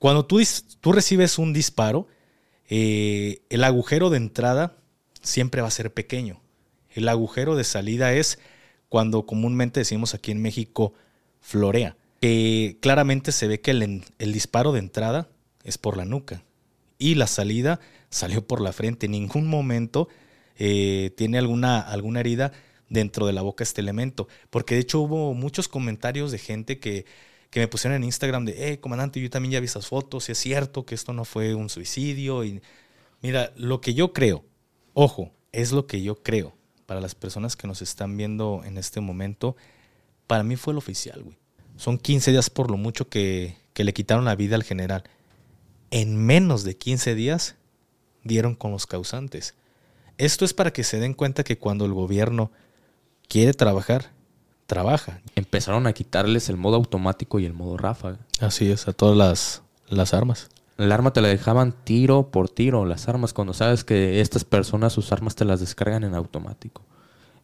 Cuando tú, recibes un disparo, eh, el agujero de entrada siempre va a ser pequeño. El agujero de salida es cuando comúnmente decimos aquí en México florea, que claramente se ve que el, disparo de entrada es por la nuca y la salida salió por la frente. En ningún momento eh, tiene alguna herida dentro de la boca este elemento. Porque de hecho hubo muchos comentarios de gente que, que me pusieron en Instagram de, eh, comandante, yo también ya vi esas fotos, y es cierto que esto no fue un suicidio. Y mira, lo que yo creo, ojo, es lo que yo creo para las personas que nos están viendo en este momento, para mí fue el oficial, güey. Son 15 días por lo mucho que, que le quitaron la vida al general. En menos de 15 días dieron con los causantes. Esto es para que se den cuenta que cuando el gobierno quiere trabajar, trabaja. Empezaron a quitarles el modo automático y el modo ráfaga. Así es, a todas las, las armas. El arma te la dejaban tiro por tiro, las armas, cuando sabes que estas personas sus armas te las descargan en automático.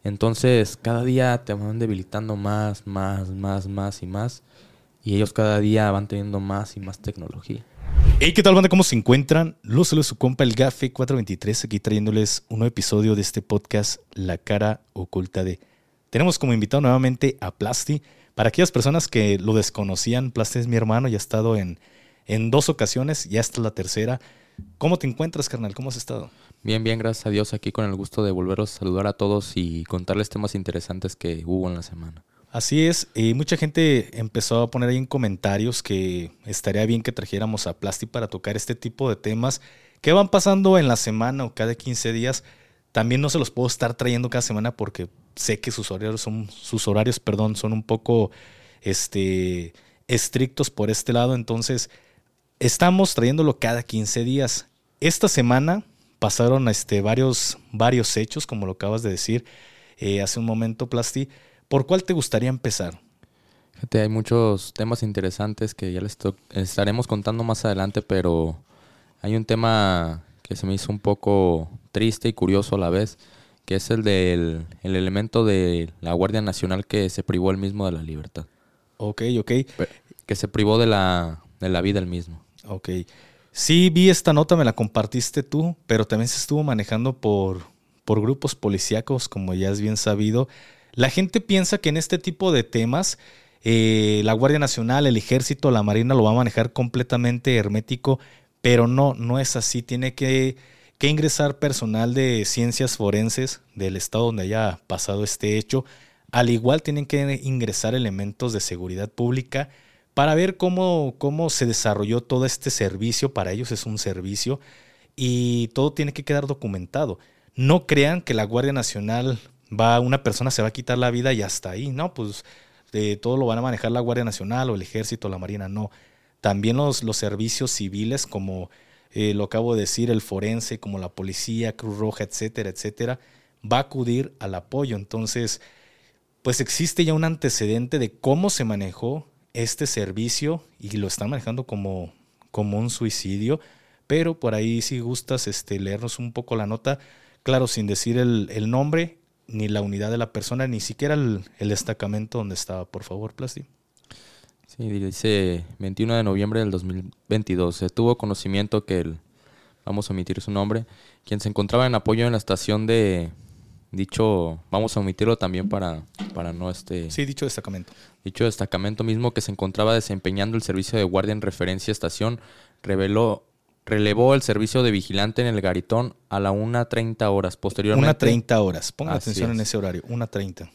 Entonces, cada día te van debilitando más, más, más, más y más. Y ellos cada día van teniendo más y más tecnología. Hey, ¿qué tal, banda? ¿Cómo se encuentran? Los saludos su compa el Gafe 423, aquí trayéndoles un nuevo episodio de este podcast, La cara oculta de tenemos como invitado nuevamente a Plasti. Para aquellas personas que lo desconocían, Plasti es mi hermano y ha estado en, en dos ocasiones, ya esta es la tercera. ¿Cómo te encuentras, carnal? ¿Cómo has estado? Bien, bien, gracias a Dios, aquí con el gusto de volveros a saludar a todos y contarles temas interesantes que hubo en la semana. Así es, y mucha gente empezó a poner ahí en comentarios que estaría bien que trajéramos a Plasti para tocar este tipo de temas que van pasando en la semana o cada 15 días. También no se los puedo estar trayendo cada semana porque sé que sus horarios son, sus horarios, perdón, son un poco este, estrictos por este lado. Entonces, estamos trayéndolo cada 15 días. Esta semana pasaron este, varios, varios hechos, como lo acabas de decir eh, hace un momento, Plasti. ¿Por cuál te gustaría empezar? Fíjate, hay muchos temas interesantes que ya les estaremos contando más adelante, pero hay un tema que se me hizo un poco triste y curioso a la vez que es el del el elemento de la Guardia Nacional que se privó el mismo de la libertad. Ok, ok. Que se privó de la, de la vida el mismo. Ok. Sí, vi esta nota, me la compartiste tú, pero también se estuvo manejando por, por grupos policíacos, como ya es bien sabido. La gente piensa que en este tipo de temas eh, la Guardia Nacional, el Ejército, la Marina lo va a manejar completamente hermético, pero no, no es así. Tiene que que ingresar personal de ciencias forenses del estado donde haya pasado este hecho. Al igual tienen que ingresar elementos de seguridad pública para ver cómo, cómo se desarrolló todo este servicio. Para ellos es un servicio y todo tiene que quedar documentado. No crean que la Guardia Nacional va, una persona se va a quitar la vida y hasta ahí. No, pues de todo lo van a manejar la Guardia Nacional o el Ejército, la Marina, no. También los, los servicios civiles como eh, lo acabo de decir, el forense, como la policía, Cruz Roja, etcétera, etcétera, va a acudir al apoyo. Entonces, pues existe ya un antecedente de cómo se manejó este servicio y lo están manejando como, como un suicidio. Pero por ahí, si gustas este, leernos un poco la nota, claro, sin decir el, nombre, ni la unidad de la persona, ni siquiera el, el destacamento donde estaba, por favor, Plasti. Sí, dice 21 de noviembre del 2022. Se tuvo conocimiento que el, vamos a omitir su nombre, quien se encontraba en apoyo en la estación de dicho, vamos a omitirlo también para, para no este... Sí, dicho destacamento. Dicho destacamento mismo que se encontraba desempeñando el servicio de guardia en referencia a estación, reveló, relevó el servicio de vigilante en el garitón a la 1.30 horas. Posteriormente... 1.30 horas, ponga atención en ese horario, 1.30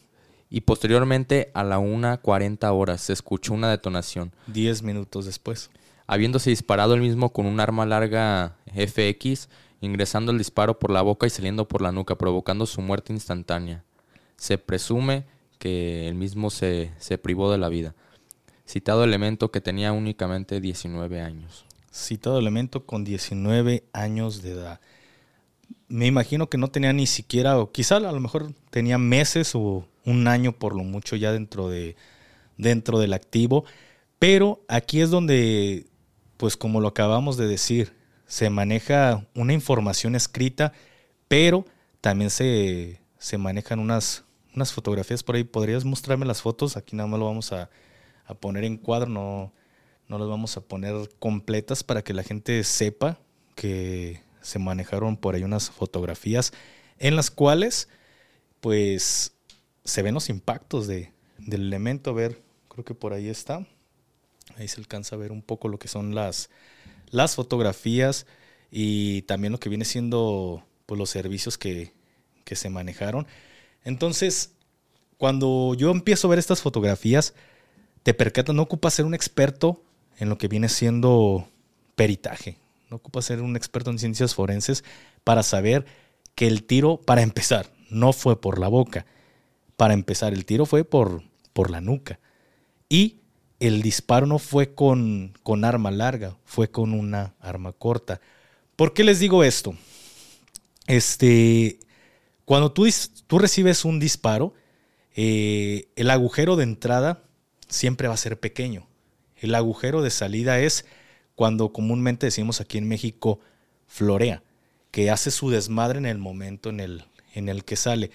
y posteriormente a la 1.40 horas se escuchó una detonación. Diez minutos después. Habiéndose disparado el mismo con un arma larga FX, ingresando el disparo por la boca y saliendo por la nuca, provocando su muerte instantánea. Se presume que el mismo se, se privó de la vida. Citado elemento que tenía únicamente 19 años. Citado elemento con 19 años de edad. Me imagino que no tenía ni siquiera, o quizá a lo mejor tenía meses o un año por lo mucho ya dentro, de, dentro del activo. Pero aquí es donde, pues como lo acabamos de decir, se maneja una información escrita, pero también se, se manejan unas, unas fotografías por ahí. ¿Podrías mostrarme las fotos? Aquí nada más lo vamos a, a poner en cuadro, no, no las vamos a poner completas para que la gente sepa que se manejaron por ahí unas fotografías en las cuales pues se ven los impactos de, del elemento. A ver, creo que por ahí está. Ahí se alcanza a ver un poco lo que son las, las fotografías y también lo que viene siendo pues, los servicios que, que se manejaron. Entonces, cuando yo empiezo a ver estas fotografías, te percatas, no ocupa ser un experto en lo que viene siendo peritaje, no ocupa ser un experto en ciencias forenses para saber que el tiro, para empezar, no fue por la boca. Para empezar, el tiro fue por, por la nuca. Y el disparo no fue con, con arma larga, fue con una arma corta. ¿Por qué les digo esto? Este, cuando tú, tú recibes un disparo, eh, el agujero de entrada siempre va a ser pequeño. El agujero de salida es cuando comúnmente decimos aquí en México florea, que hace su desmadre en el momento en el, en el que sale.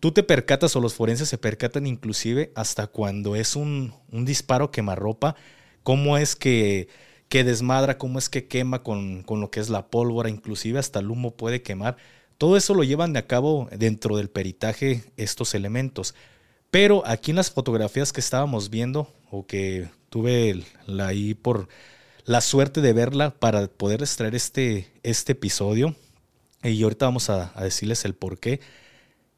Tú te percatas o los forenses se percatan inclusive hasta cuando es un, un disparo quemarropa, cómo es que, que, desmadra, cómo es que quema con, con lo que es la pólvora, inclusive hasta el humo puede quemar. Todo eso lo llevan a cabo dentro del peritaje estos elementos. Pero aquí en las fotografías que estábamos viendo, o que tuve la, ahí por la suerte de verla para poder extraer este, este episodio, y ahorita vamos a, decirles el por qué,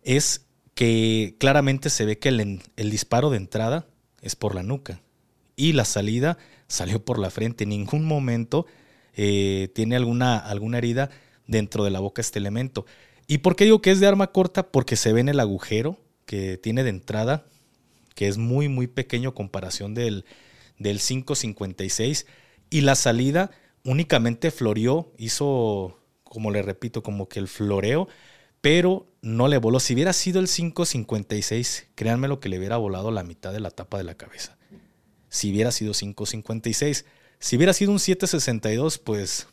es que claramente se ve que el, el, disparo de entrada es por la nuca y la salida salió por la frente. En ningún momento eh, tiene alguna, alguna herida dentro de la boca este elemento. ¿Y por qué digo que es de arma corta? Porque se ve en el agujero que tiene de entrada, que es muy, muy pequeño comparación del, del 5.56. Y la salida únicamente floreó, hizo, como le repito, como que el floreo pero no le voló. Si hubiera sido el 5.56, créanme lo que le hubiera volado la mitad de la tapa de la cabeza. Si hubiera sido 5.56. Si hubiera sido un 7.62, pues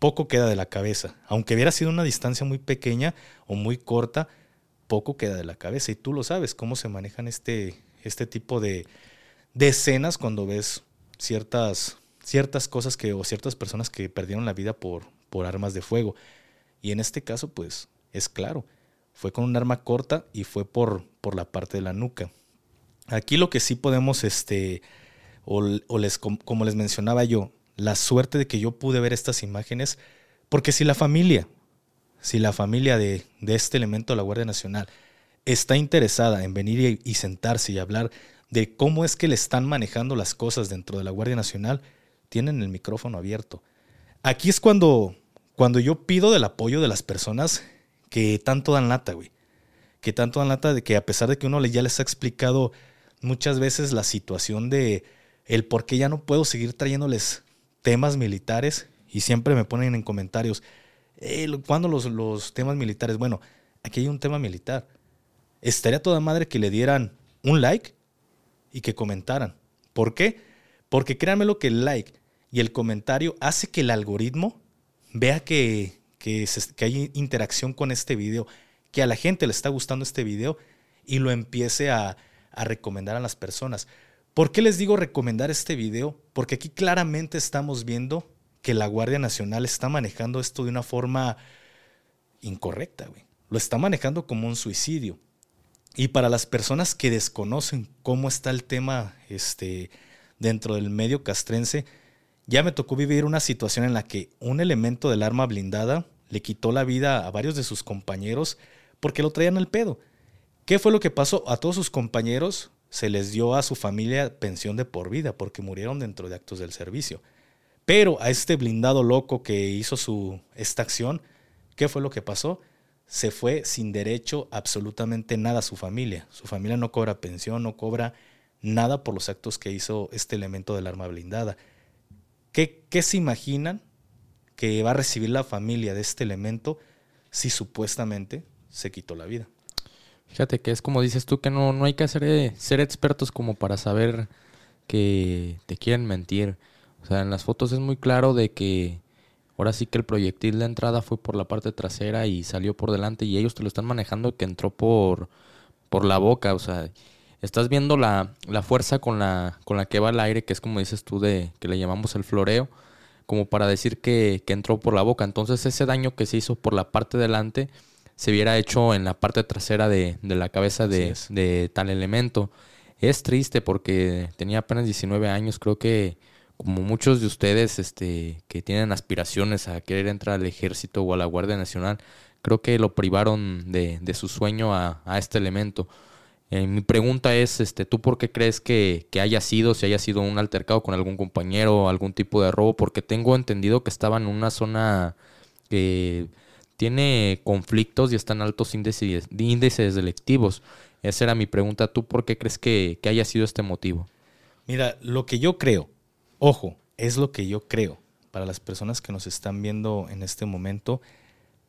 poco queda de la cabeza. Aunque hubiera sido una distancia muy pequeña o muy corta, poco queda de la cabeza. Y tú lo sabes, cómo se manejan este, este tipo de, de escenas cuando ves ciertas, ciertas cosas que, o ciertas personas que perdieron la vida por, por armas de fuego. Y en este caso, pues es claro. Fue con un arma corta y fue por, por la parte de la nuca. Aquí lo que sí podemos, este, o, les, como les mencionaba yo, la suerte de que yo pude ver estas imágenes, porque si la familia, si la familia de, de este elemento de la Guardia Nacional está interesada en venir y, y, sentarse y hablar de cómo es que le están manejando las cosas dentro de la Guardia Nacional, tienen el micrófono abierto. Aquí es cuando, cuando yo pido del apoyo de las personas que tanto dan lata, güey. Que tanto dan lata de que a pesar de que uno ya les ha explicado muchas veces la situación de el por qué ya no puedo seguir trayéndoles temas militares y siempre me ponen en comentarios, eh, ¿cuándo los, los temas militares? Bueno, aquí hay un tema militar. Estaría toda madre que le dieran un like y que comentaran. ¿Por qué? Porque créanme lo que el like y el comentario hace que el algoritmo vea que, que, hay interacción con este video, que a la gente le está gustando este video y lo empiece a, a recomendar a las personas. ¿Por qué les digo recomendar este video? Porque aquí claramente estamos viendo que la Guardia Nacional está manejando esto de una forma incorrecta, güey. Lo está manejando como un suicidio. Y para las personas que desconocen cómo está el tema este, dentro del medio castrense, ya me tocó vivir una situación en la que un elemento del arma blindada le quitó la vida a varios de sus compañeros porque lo traían al pedo. ¿Qué fue lo que pasó? A todos sus compañeros se les dio a su familia pensión de por vida porque murieron dentro de actos del servicio. Pero a este blindado loco que hizo su, esta acción, ¿qué fue lo que pasó? Se fue sin derecho absolutamente nada a su familia. Su familia no cobra pensión, no cobra nada por los actos que hizo este elemento del arma blindada. ¿Qué, qué se imaginan que va a recibir la familia de este elemento si supuestamente se quitó la vida. Fíjate que es como dices tú, que no, no hay que ser, eh, ser expertos como para saber que te quieren mentir. O sea, en las fotos es muy claro de que ahora sí que el proyectil de entrada fue por la parte trasera y salió por delante y ellos te lo están manejando que entró por, por la boca. O sea, estás viendo la, la fuerza con la, con la que va el aire, que es como dices tú, de que le llamamos el floreo, como para decir que, que entró por la boca. Entonces ese daño que se hizo por la parte delante se hubiera hecho en la parte trasera de, de la cabeza de, de, tal elemento. Es triste porque tenía apenas 19 años, creo que como muchos de ustedes este, que tienen aspiraciones a querer entrar al ejército o a la Guardia Nacional, creo que lo privaron de, de su sueño a, a este elemento. Eh, mi pregunta es, este, ¿tú por qué crees que, que, haya sido, si haya sido un altercado con algún compañero algún tipo de robo? Porque tengo entendido que estaba en una zona que tiene conflictos y están altos índices, índices delictivos. Esa era mi pregunta. ¿Tú por qué crees que, que haya sido este motivo? Mira, lo que yo creo, ojo, es lo que yo creo. Para las personas que nos están viendo en este momento,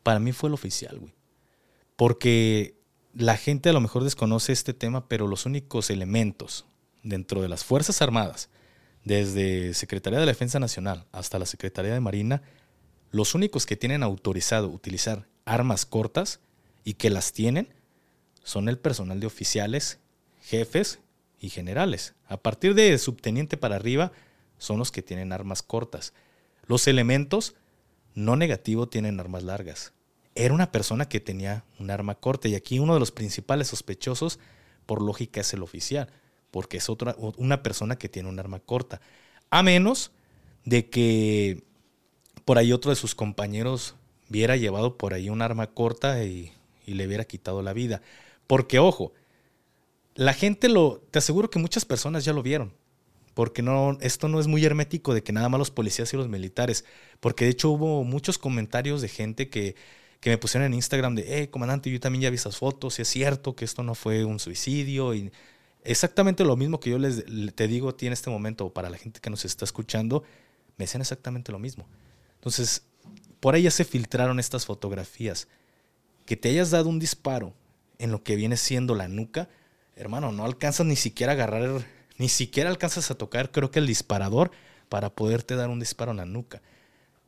para mí fue el oficial, güey. Porque la gente a lo mejor desconoce este tema, pero los únicos elementos dentro de las Fuerzas Armadas, desde Secretaría de Defensa Nacional hasta la Secretaría de Marina, los únicos que tienen autorizado utilizar armas cortas y que las tienen son el personal de oficiales, jefes y generales. A partir de subteniente para arriba son los que tienen armas cortas. Los elementos no negativo tienen armas largas. Era una persona que tenía un arma corta y aquí uno de los principales sospechosos por lógica es el oficial, porque es otra, una persona que tiene un arma corta. A menos de que por ahí otro de sus compañeros hubiera llevado por ahí un arma corta y, le hubiera quitado la vida. Porque, ojo, la gente lo. Te aseguro que muchas personas ya lo vieron. Porque no, esto no es muy hermético de que nada más los policías y los militares. Porque de hecho hubo muchos comentarios de gente que, que me pusieron en Instagram de, eh, comandante, yo también ya vi esas fotos, y es cierto que esto no fue un suicidio. Y exactamente lo mismo que yo les te digo a ti en este momento, para la gente que nos está escuchando, me decían exactamente lo mismo. Entonces, por ahí ya se filtraron estas fotografías. Que te hayas dado un disparo en lo que viene siendo la nuca, hermano, no alcanzas ni siquiera a agarrar, ni siquiera alcanzas a tocar, creo que el disparador para poderte dar un disparo en la nuca.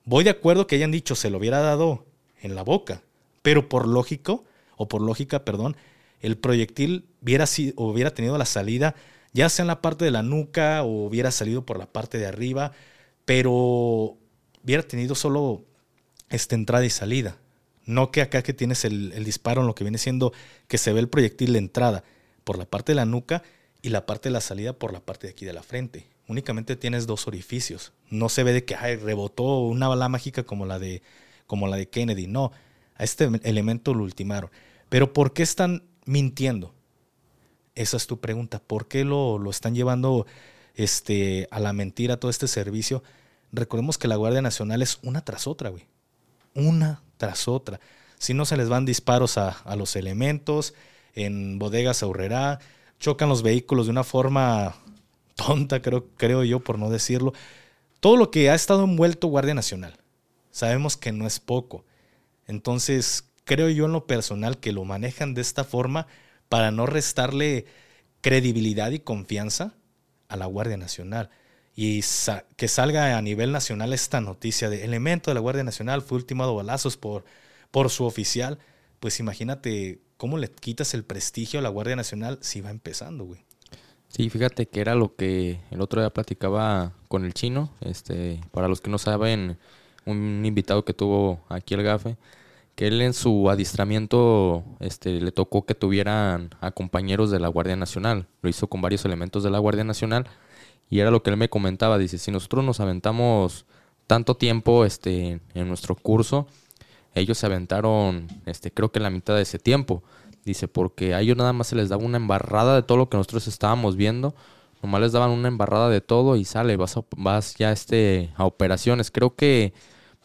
Voy de acuerdo que hayan dicho se lo hubiera dado en la boca, pero por lógico, o por lógica, perdón, el proyectil hubiera, sido, hubiera tenido la salida ya sea en la parte de la nuca o hubiera salido por la parte de arriba, pero hubiera tenido solo esta entrada y salida. No que acá que tienes el, disparo en lo que viene siendo que se ve el proyectil de entrada por la parte de la nuca y la parte de la salida por la parte de aquí de la frente. Únicamente tienes dos orificios. No se ve de que ay, rebotó una bala mágica como la de como la de Kennedy. No, a este elemento lo ultimaron. Pero ¿por qué están mintiendo? Esa es tu pregunta. ¿Por qué lo, lo están llevando este, a la mentira todo este servicio? recordemos que la Guardia Nacional es una tras otra, güey. Una tras otra. Si no se les van disparos a, los elementos, en bodegas ahorrerá, chocan los vehículos de una forma tonta, creo, creo yo, por no decirlo. Todo lo que ha estado envuelto Guardia Nacional. Sabemos que no es poco. Entonces, creo yo en lo personal que lo manejan de esta forma para no restarle credibilidad y confianza a la Guardia Nacional y que salga a nivel nacional esta noticia de elemento de la Guardia Nacional fue ultimado balazos por, por su oficial, pues imagínate cómo le quitas el prestigio a la Guardia Nacional si va empezando, güey. Sí, fíjate que era lo que el otro día platicaba con el chino, este, para los que no saben, un invitado que tuvo aquí el GAFE, que él en su adiestramiento este, le tocó que tuvieran a compañeros de la Guardia Nacional, lo hizo con varios elementos de la Guardia Nacional, y era lo que él me comentaba, dice, si nosotros nos aventamos tanto tiempo este, en nuestro curso, ellos se aventaron, este, creo que la mitad de ese tiempo. Dice, porque a ellos nada más se les daba una embarrada de todo lo que nosotros estábamos viendo. Nomás les daban una embarrada de todo y sale, vas, vas ya este, a operaciones. Creo que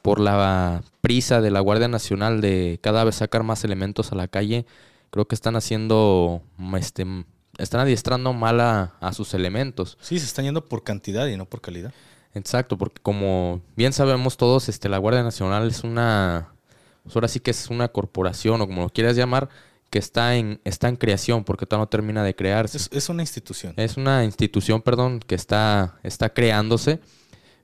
por la prisa de la Guardia Nacional de cada vez sacar más elementos a la calle, creo que están haciendo este, están adiestrando mal a, sus elementos. Sí, se están yendo por cantidad y no por calidad. Exacto, porque como bien sabemos todos, este, la Guardia Nacional es una, pues ahora sí que es una corporación o como lo quieras llamar, que está en, está en creación porque todavía no termina de crearse. Es, una institución. Es una institución, perdón, que está, está creándose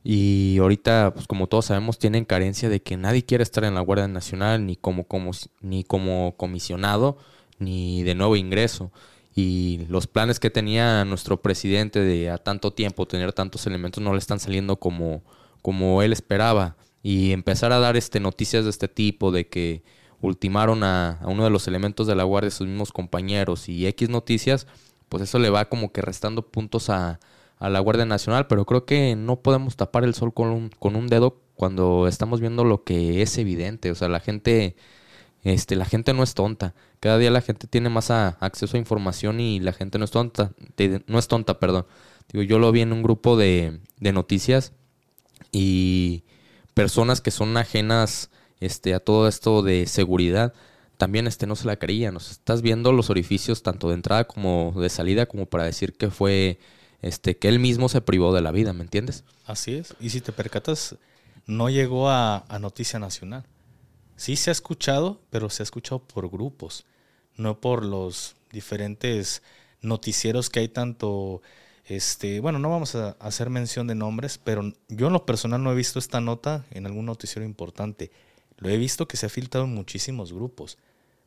y ahorita, pues como todos sabemos, tienen carencia de que nadie quiere estar en la Guardia Nacional ni como, como, ni como comisionado ni de nuevo ingreso. y los planes que tenía nuestro presidente de a tanto tiempo tener tantos elementos no le están saliendo como, como él esperaba. Y empezar a dar este, noticias de este tipo, de que ultimaron a, uno de los elementos de la Guardia, sus mismos compañeros, y X noticias, pues eso le va como que restando puntos a, a la Guardia Nacional, pero creo que no podemos tapar el sol con un, con un dedo cuando estamos viendo lo que es evidente. O sea, la gente este, la gente no es tonta. Cada día la gente tiene más acceso a información y la gente no es tonta. no es tonta, perdón. Digo, yo lo vi en un grupo de, de noticias y personas que son ajenas este, a todo esto de seguridad también este, no se la creían. O estás viendo los orificios tanto de entrada como de salida como para decir que fue este, que él mismo se privó de la vida, ¿me entiendes? Así es. Y si te percatas, no llegó a, Noticia Nacional. Sí se ha escuchado, pero se ha escuchado por grupos, no por los diferentes noticieros que hay tanto este, bueno, no vamos a hacer mención de nombres, pero yo en lo personal no he visto esta nota en algún noticiero importante. Lo he visto que se ha filtrado en muchísimos grupos,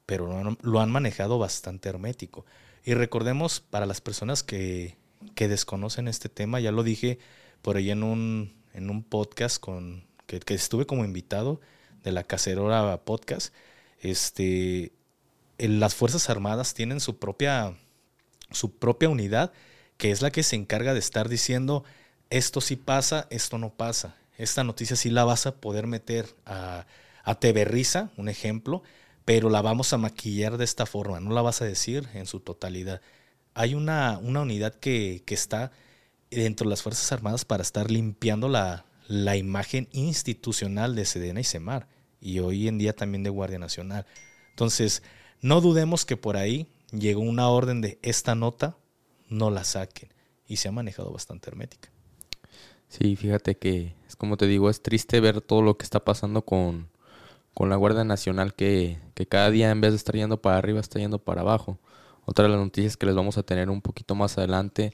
pero lo han, manejado bastante hermético. Y recordemos, para las personas que, que, desconocen este tema, ya lo dije por ahí en un, en un podcast con, que, que estuve como invitado, de la Cacerora Podcast, este, las Fuerzas Armadas tienen su propia, su propia unidad, que es la que se encarga de estar diciendo, esto sí pasa, esto no pasa. Esta noticia sí la vas a poder meter a, a Risa, un ejemplo, pero la vamos a maquillar de esta forma, no la vas a decir en su totalidad. Hay una, una unidad que, que está dentro de las Fuerzas Armadas para estar limpiando la, la imagen institucional de Sedena y Semar y hoy en día también de Guardia Nacional. Entonces, no dudemos que por ahí llegó una orden de esta nota, no la saquen. Y se ha manejado bastante hermética. Sí, fíjate que, es como te digo, es triste ver todo lo que está pasando con, con la Guardia Nacional, que, que, cada día en vez de estar yendo para arriba, está yendo para abajo. Otra de las noticias que les vamos a tener un poquito más adelante,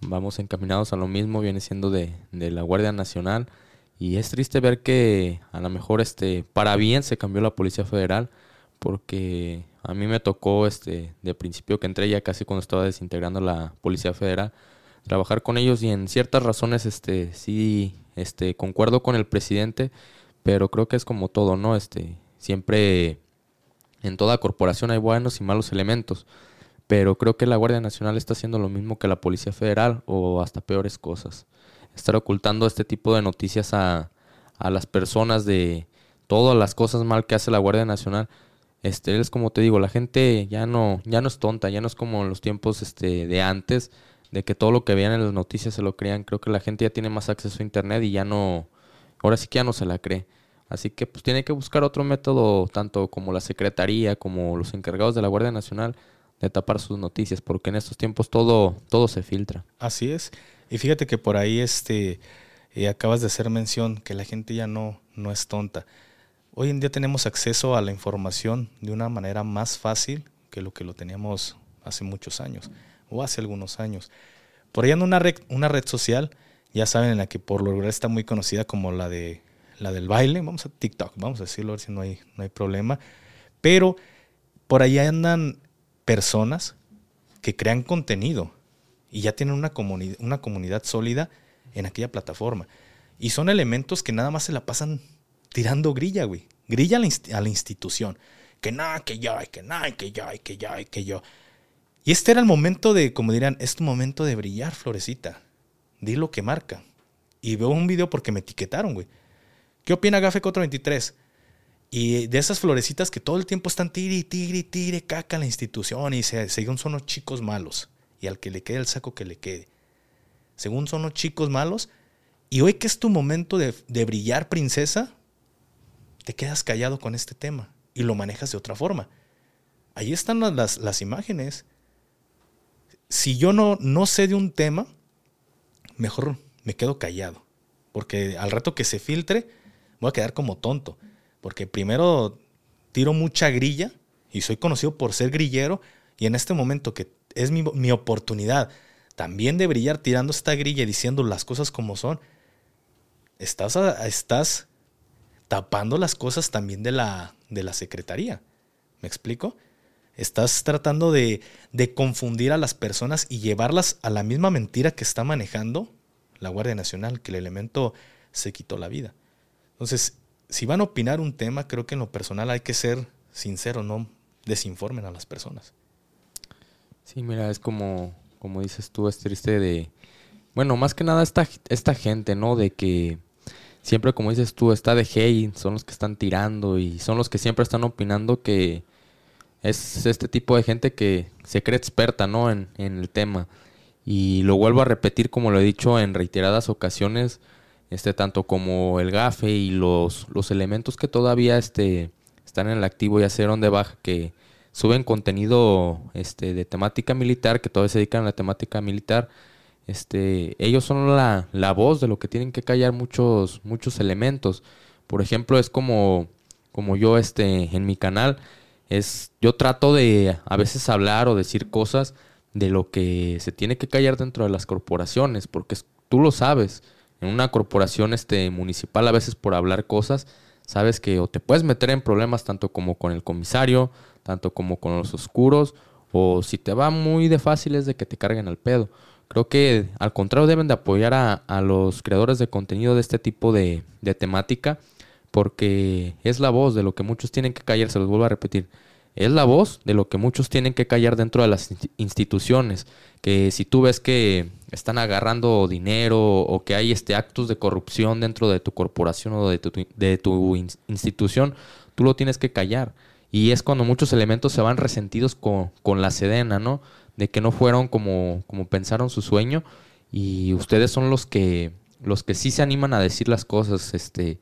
vamos encaminados a lo mismo, viene siendo de, de la Guardia Nacional y es triste ver que a lo mejor este para bien se cambió la Policía Federal porque a mí me tocó este de principio que entré ya casi cuando estaba desintegrando la Policía Federal trabajar con ellos y en ciertas razones este sí este concuerdo con el presidente, pero creo que es como todo, ¿no? Este siempre en toda corporación hay buenos y malos elementos, pero creo que la Guardia Nacional está haciendo lo mismo que la Policía Federal o hasta peores cosas estar ocultando este tipo de noticias a, a las personas de todas las cosas mal que hace la Guardia Nacional. Este, es como te digo, la gente ya no, ya no es tonta, ya no es como en los tiempos este, de antes, de que todo lo que veían en las noticias se lo creían. Creo que la gente ya tiene más acceso a internet y ya no, ahora sí que ya no se la cree. Así que pues tiene que buscar otro método, tanto como la Secretaría, como los encargados de la Guardia Nacional, de tapar sus noticias, porque en estos tiempos todo, todo se filtra. Así es. Y fíjate que por ahí este, eh, acabas de hacer mención que la gente ya no, no es tonta. Hoy en día tenemos acceso a la información de una manera más fácil que lo que lo teníamos hace muchos años o hace algunos años. Por ahí en una red, una red social, ya saben, en la que por lo general está muy conocida como la, de, la del baile, vamos a TikTok, vamos a decirlo, a ver si no hay, no hay problema. Pero por ahí andan personas que crean contenido y ya tienen una, comunidad, sólida en aquella plataforma. Y son elementos que nada más se la pasan tirando grilla, güey. Grilla a la, institución. Que nada, que ya, que nada, que ya, que ya, que yo. Y este era el momento de, como dirán, es tu momento de brillar, florecita. Di lo que marca. Y veo un video porque me etiquetaron, güey. ¿Qué opina Gafe 423? Y de esas florecitas que todo el tiempo están tire, tire, tire, caca la institución y se, según son los chicos malos y al que le quede el saco que le quede. Según son los chicos malos, y hoy que es tu momento de, brillar, princesa, te quedas callado con este tema y lo manejas de otra forma. Ahí están las, las imágenes. Si yo no, no sé de un tema, mejor me quedo callado. Porque al rato que se filtre, voy a quedar como tonto. Porque primero tiro mucha grilla y soy conocido por ser grillero. Y en este momento que es mi, oportunidad también de brillar tirando esta grilla y diciendo las cosas como son, estás, estás tapando las cosas también de la, de la secretaría. ¿Me explico? Estás tratando de, de confundir a las personas y llevarlas a la misma mentira que está manejando la Guardia Nacional, que el elemento se quitó la vida. Entonces, si van a opinar un tema, creo que en lo personal hay que ser sincero, no desinformen a las personas. Sí, mira, es como, como dices tú, es triste de... Bueno, más que nada esta, esta gente, ¿no? De que siempre, como dices tú, está de hate, son los que están tirando y son los que siempre están opinando que es este tipo de gente que se cree experta, ¿no? En, en el tema. Y lo vuelvo a repetir como lo he dicho en reiteradas ocasiones, este, tanto como el GAFE y los, los elementos que todavía este, están en el activo y hacer de baja, que suben contenido este, de temática militar, que todavía se dedican a la temática militar, este, ellos son la, la voz de lo que tienen que callar muchos, muchos elementos. Por ejemplo, es como, como yo este, en mi canal, es, yo trato de a veces hablar o decir cosas de lo que se tiene que callar dentro de las corporaciones, porque tú lo sabes, en una corporación este, municipal a veces por hablar cosas, sabes que o te puedes meter en problemas tanto como con el comisario, tanto como con los oscuros, o si te va muy de fácil es de que te carguen al pedo. Creo que al contrario deben de apoyar a, los creadores de contenido de este tipo de, de temática, porque es la voz de lo que muchos tienen que callar, se los vuelvo a repetir es la voz de lo que muchos tienen que callar dentro de las instituciones. Que si tú ves que están agarrando dinero o que hay este actos de corrupción dentro de tu corporación o de tu, de tu institución, tú lo tienes que callar. Y es cuando muchos elementos se van resentidos con, con, la sedena, ¿no? De que no fueron como, como pensaron su sueño. Y ustedes son los que, los que sí se animan a decir las cosas. Este,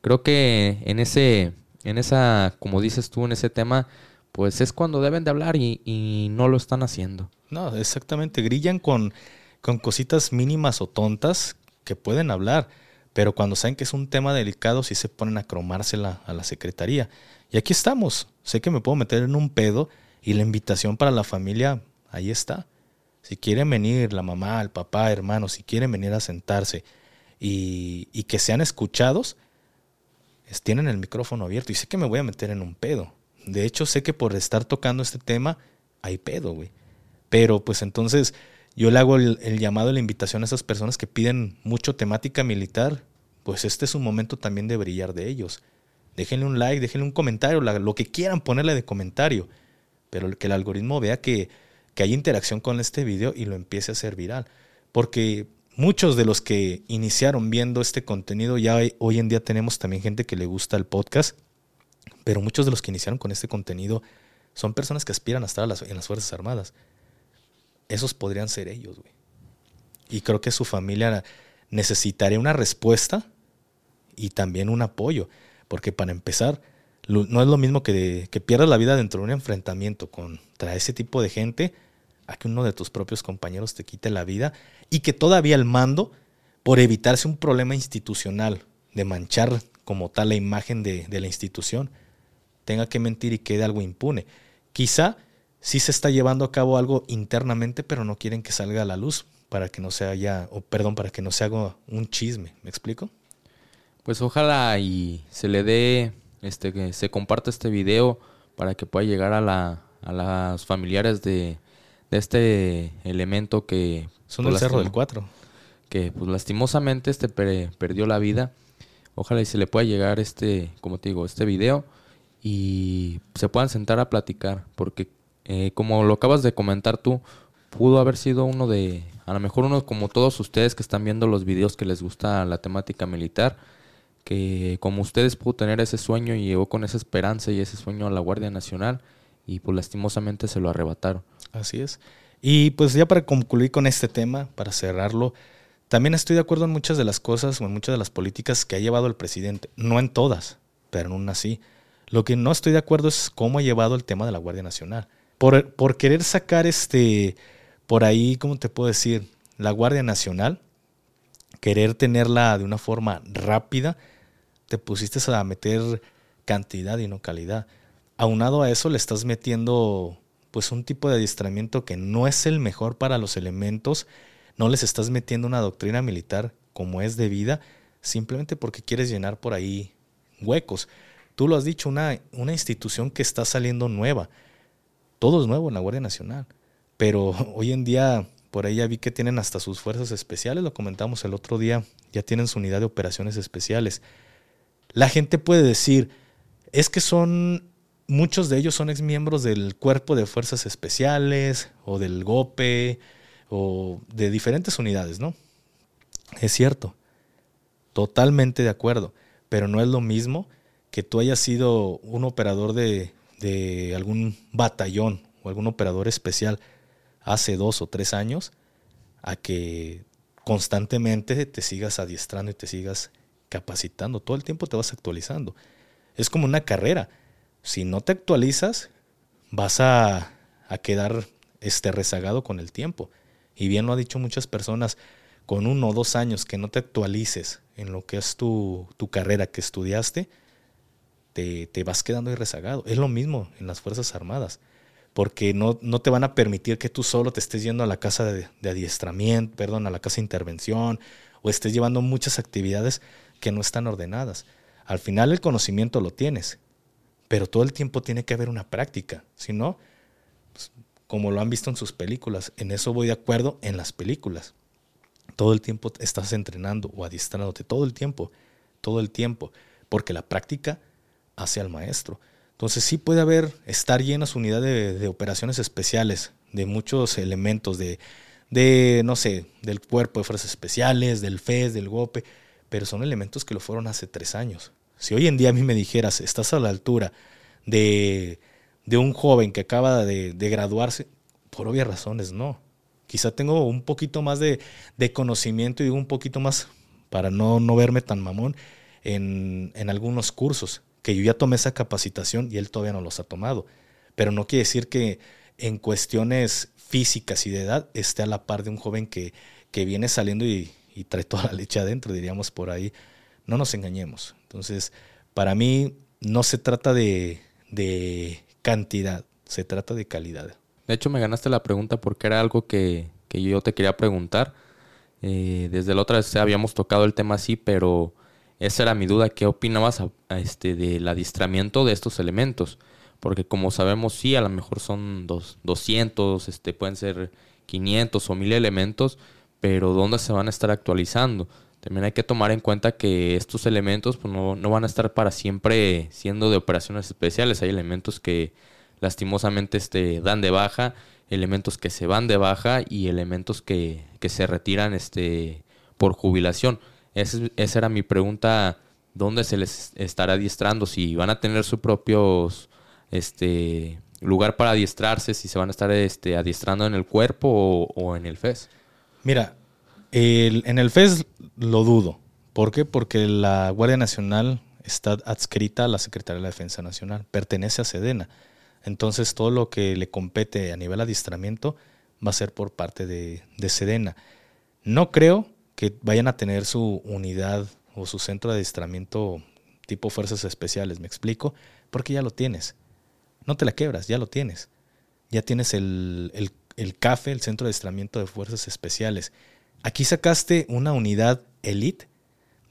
creo que en ese, en esa, como dices tú, en ese tema, pues es cuando deben de hablar y, no lo están haciendo. No, exactamente. Grillan con, con cositas mínimas o tontas que pueden hablar, pero cuando saben que es un tema delicado, sí se ponen a cromársela a la secretaría. Y aquí estamos. Sé que me puedo meter en un pedo y la invitación para la familia, ahí está. Si quieren venir la mamá, el papá, hermanos, si quieren venir a sentarse y, y que sean escuchados, tienen el micrófono abierto. Y sé que me voy a meter en un pedo. De hecho, sé que por estar tocando este tema hay pedo, güey. Pero pues entonces yo le hago el, llamado, la invitación a esas personas que piden mucho temática militar. Pues este es un momento también de brillar de ellos. Déjenle un like, déjenle un comentario, lo que quieran ponerle de comentario. Pero que el algoritmo vea que, que hay interacción con este video y lo empiece a hacer viral. Porque muchos de los que iniciaron viendo este contenido, ya hoy en día tenemos también gente que le gusta el podcast pero muchos de los que iniciaron con este contenido son personas que aspiran a estar en las Fuerzas Armadas. Esos podrían ser ellos, güey. Y creo que su familia necesitaría una respuesta y también un apoyo. Porque para empezar, no es lo mismo que, que pierdas la vida dentro de un enfrentamiento contra ese tipo de gente a que uno de tus propios compañeros te quite la vida y que todavía el mando, por evitarse un problema institucional de manchar como tal la imagen de, la institución, tenga que mentir y quede algo impune. Quizá sí se está llevando a cabo algo internamente, pero no quieren que salga a la luz para que no se haya, o perdón, para que no se haga un chisme. ¿Me explico? Pues ojalá y se le dé, este, que se comparta este video para que pueda llegar a la, a las familiares de, de este elemento que son pues, el Cerro del Cuatro que pues lastimosamente este perdió la vida Ojalá y se le pueda llegar este, como te digo, este video y se puedan sentar a platicar, porque eh, como lo acabas de comentar tú, pudo haber sido uno de, a lo mejor uno como todos ustedes que están viendo los videos que les gusta la temática militar, que como ustedes pudo tener ese sueño y llegó con esa esperanza y ese sueño a la Guardia Nacional y pues lastimosamente se lo arrebataron. Así es. Y pues ya para concluir con este tema, para cerrarlo, también estoy de acuerdo en muchas de las cosas o en muchas de las políticas que ha llevado el presidente. No en todas, pero en una sí. Lo que no estoy de acuerdo es cómo ha llevado el tema de la Guardia Nacional. Por, por querer sacar este, por ahí, ¿cómo te puedo decir? La Guardia Nacional, querer tenerla de una forma rápida, te pusiste a meter cantidad y no calidad. Aunado a eso le estás metiendo pues un tipo de adiestramiento que no es el mejor para los elementos no les estás metiendo una doctrina militar como es debida simplemente porque quieres llenar por ahí huecos. Tú lo has dicho, una, una institución que está saliendo nueva. Todo es nuevo en la Guardia Nacional. Pero hoy en día, por ahí ya vi que tienen hasta sus fuerzas especiales, lo comentamos el otro día, ya tienen su unidad de operaciones especiales. La gente puede decir, es que son, muchos de ellos son exmiembros del cuerpo de fuerzas especiales o del GOPE o de diferentes unidades, ¿no? Es cierto, totalmente de acuerdo, pero no es lo mismo que tú hayas sido un operador de, de algún batallón o algún operador especial hace dos o tres años a que constantemente te sigas adiestrando y te sigas capacitando. Todo el tiempo te vas actualizando. Es como una carrera. Si no te actualizas, vas a, quedar este, rezagado con el tiempo. Y bien lo han dicho muchas personas, con uno o dos años que no te actualices en lo que es tu, tu carrera que estudiaste, te, te, vas quedando ahí rezagado. Es lo mismo en las Fuerzas Armadas porque no, no, te van a permitir que tú solo te estés yendo a la casa de, adiestramiento, perdón, a la casa de intervención, o estés llevando muchas actividades que no están ordenadas. Al final el conocimiento lo tienes, pero todo el tiempo tiene que haber una práctica, si no, como lo han visto en sus películas, en eso voy de acuerdo en las películas. Todo el tiempo estás entrenando o adiestrándote, todo el tiempo, todo el tiempo, porque la práctica hace al maestro. Entonces sí puede haber, estar llena su unidad de, operaciones especiales, de muchos elementos, de, de, no sé, del cuerpo de fuerzas especiales, del FES, del GOPE, pero son elementos que lo fueron hace tres años. Si hoy en día a mí me dijeras, estás a la altura de, de un joven que acaba de, de, graduarse, por obvias razones no. Quizá tengo un poquito más de, de conocimiento y un poquito más, para no, no verme tan mamón, en, en algunos cursos que yo ya tomé esa capacitación y él todavía no los ha tomado. Pero no quiere decir que en cuestiones físicas y de edad esté a la par de un joven que, que viene saliendo y, trae toda la leche adentro, diríamos por ahí. No nos engañemos. Entonces, para mí no se trata de, de cantidad, se trata de calidad. De hecho, me ganaste la pregunta porque era algo que, que yo te quería preguntar. Eh, desde la otra vez habíamos tocado el tema así, pero esa era mi duda, ¿qué opinabas este, del adiestramiento de estos elementos? Porque como sabemos, sí, a lo mejor son dos, 200, este, pueden ser 500 o 1000 elementos, pero ¿dónde se van a estar actualizando? También hay que tomar en cuenta que estos elementos pues, no, van a estar para siempre siendo de operaciones especiales. Hay elementos que lastimosamente este, dan de baja, elementos que se van de baja y elementos que, que se retiran este, por jubilación. Esa, era mi pregunta, ¿dónde se les estará adiestrando? Si van a tener su propio este, lugar para adiestrarse, si se van a estar este, adiestrando en el cuerpo o, en el FES. Mira, en el FES lo dudo. ¿Por qué? Porque la Guardia Nacional está adscrita a la Secretaría de la Defensa Nacional, pertenece a Sedena. Entonces todo lo que le compete a nivel adiestramiento va a ser por parte de, de Sedena. No creo que vayan a tener su unidad o su centro de adiestramiento tipo fuerzas especiales, ¿me explico? Porque ya lo tienes. No te la quebras, ya lo tienes. Ya tienes el, el, el CAFE, el centro de adiestramiento de fuerzas especiales. Aquí sacaste una unidad elite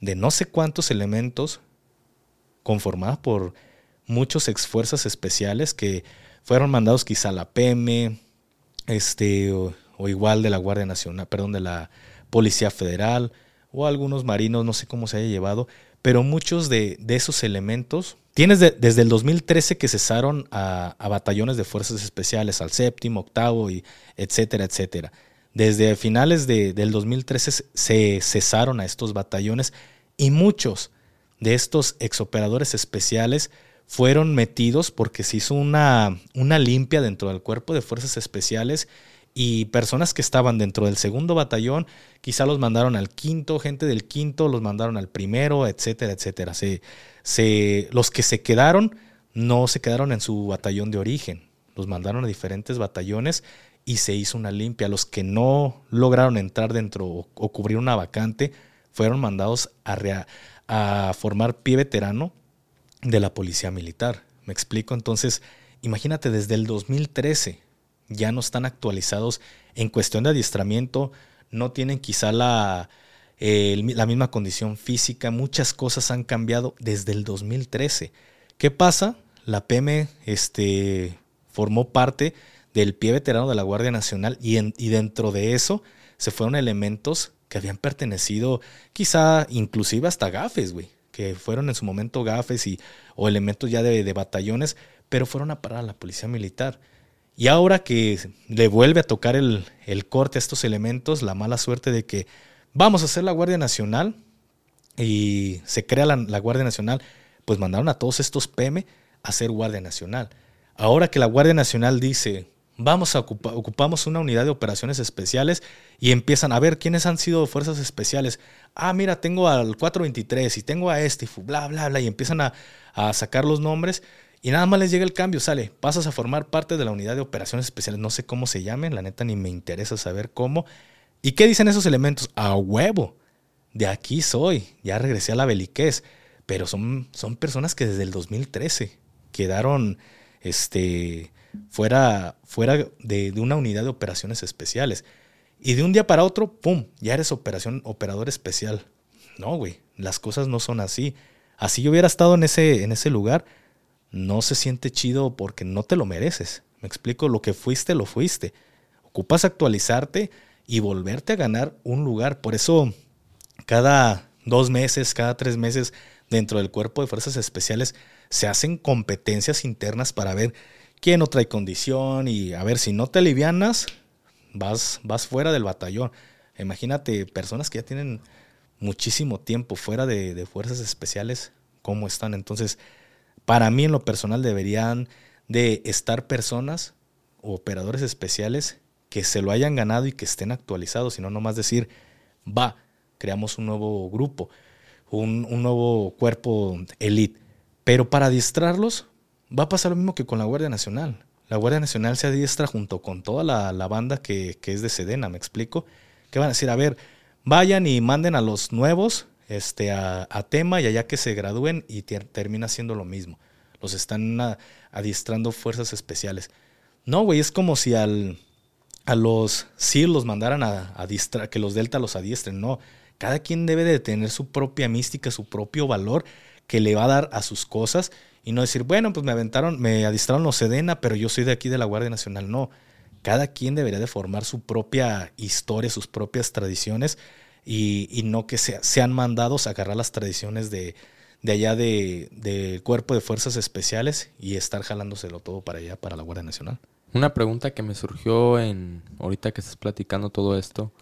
de no sé cuántos elementos conformada por muchos ex fuerzas especiales que fueron mandados quizá a la PM, este, o, igual de la Guardia Nacional, perdón, de la Policía Federal o algunos marinos, no sé cómo se haya llevado, pero muchos de, esos elementos, tienes desde el 2013 que cesaron a, batallones de fuerzas especiales, al séptimo, octavo, y etcétera, etcétera. Desde finales del 2013 se cesaron a estos batallones y muchos de estos exoperadores especiales fueron metidos porque se hizo una, una limpia dentro del cuerpo de fuerzas especiales y personas que estaban dentro del segundo batallón, quizá los mandaron al quinto, gente del quinto los mandaron al primero, etcétera, etcétera. Se, se, los que se quedaron no se quedaron en su batallón de origen, los mandaron a diferentes batallones y se hizo una limpia. Los que no lograron entrar dentro o, cubrir una vacante fueron mandados a, a formar pie veterano de la policía militar. ¿Me explico? Entonces, imagínate desde el 2013 ya no están actualizados en cuestión de adiestramiento, no tienen quizá la, la misma condición física, muchas cosas han cambiado desde el 2013. ¿Qué pasa? La PM este, formó parte del pie veterano de la Guardia Nacional y, dentro de eso se fueron elementos que habían pertenecido quizá inclusive hasta gafes, güey, que fueron en su momento gafes y, o elementos ya de, batallones, pero fueron a parar a la policía militar. Y ahora que le vuelve a tocar el, corte a estos elementos, la mala suerte de que vamos a hacer la Guardia Nacional y se crea la, la Guardia Nacional, pues mandaron a todos estos PM a ser Guardia Nacional. Ahora que la Guardia Nacional dice, vamos a ocupamos una unidad de operaciones especiales y empiezan a ver quiénes han sido fuerzas especiales. Ah, mira, tengo al 423 y tengo a este, bla, bla, bla, y empiezan a, a sacar los nombres y nada más les llega el cambio, sale, pasas a formar parte de la unidad de operaciones especiales, no sé cómo se llamen, la neta ni me interesa saber cómo. ¿Y qué dicen esos elementos? A huevo, de aquí soy, ya regresé a la beliquez, pero son, son personas que desde el 2013 quedaron este, fuera, fuera de, una unidad de operaciones especiales. Y de un día para otro, ¡pum!, ya eres operación, operador especial. No, güey, las cosas no son así. Así yo hubiera estado en ese, en ese lugar, no se siente chido porque no te lo mereces. Me explico, lo que fuiste, lo fuiste. Ocupas actualizarte y volverte a ganar un lugar. Por eso, cada dos meses, cada tres meses, dentro del cuerpo de fuerzas especiales, se hacen competencias internas para ver quién no trae condición y a ver si no te alivianas, vas, vas fuera del batallón. Imagínate personas que ya tienen muchísimo tiempo fuera de, fuerzas especiales, cómo están. Entonces, para mí en lo personal deberían de estar personas o operadores especiales que se lo hayan ganado y que estén actualizados, sino nomás decir, va, creamos un nuevo grupo, un, nuevo cuerpo elite. Pero para adiestrarlos va a pasar lo mismo que con la Guardia Nacional. La Guardia Nacional se adiestra junto con toda la, banda que, es de Sedena, me explico. Que van a decir, a ver, vayan y manden a los nuevos este, a, tema y allá que se gradúen y termina siendo lo mismo. Los están adiestrando fuerzas especiales. No, güey, es como si al, a los SEAL los mandaran a, a que los Delta los adiestren. No, cada quien debe de tener su propia mística, su propio valor que le va a dar a sus cosas y no decir, bueno, pues me aventaron, me adiestraron los Sedena, pero yo soy de aquí de la Guardia Nacional. No, cada quien debería de formar su propia historia, sus propias tradiciones y, no que sean mandados a agarrar las tradiciones de, allá del de cuerpo de fuerzas especiales y estar jalándoselo todo para allá, para la Guardia Nacional. Una pregunta que me surgió en ahorita que estás platicando todo esto,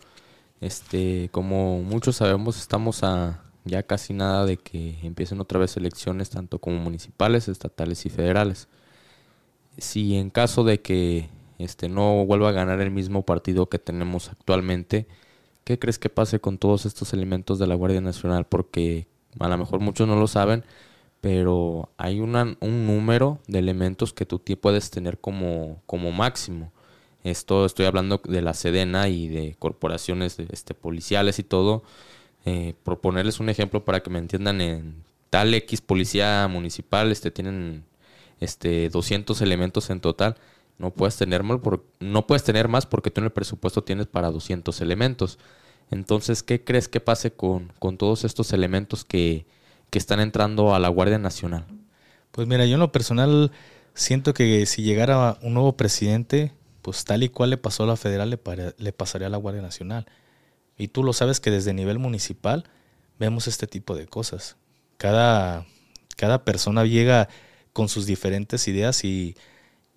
este, como muchos sabemos, estamos a ya casi nada de que empiecen otra vez elecciones tanto como municipales, estatales y federales. Si en caso de que este no vuelva a ganar el mismo partido que tenemos actualmente, ¿Qué crees que pase con todos estos elementos de la Guardia Nacional? Porque a lo mejor muchos no lo saben, pero hay un número de elementos que tú puedes tener como, como máximo. Esto estoy hablando de la Sedena y de corporaciones este, policiales y todo. Eh, por ponerles un ejemplo para que me entiendan, en tal X policía municipal este, tienen este, 200 elementos en total no puedes tener más, no puedes tener más porque tú en el presupuesto tienes para 200 elementos. Entonces, ¿qué crees que pase con, con todos estos elementos que, que están entrando a la Guardia Nacional? Pues mira, yo en lo personal siento que si llegara un nuevo presidente, pues tal y cual le pasó a la federal, le, le pasaría a la Guardia Nacional. Y tú lo sabes que desde nivel municipal vemos este tipo de cosas. Cada, cada persona llega con sus diferentes ideas y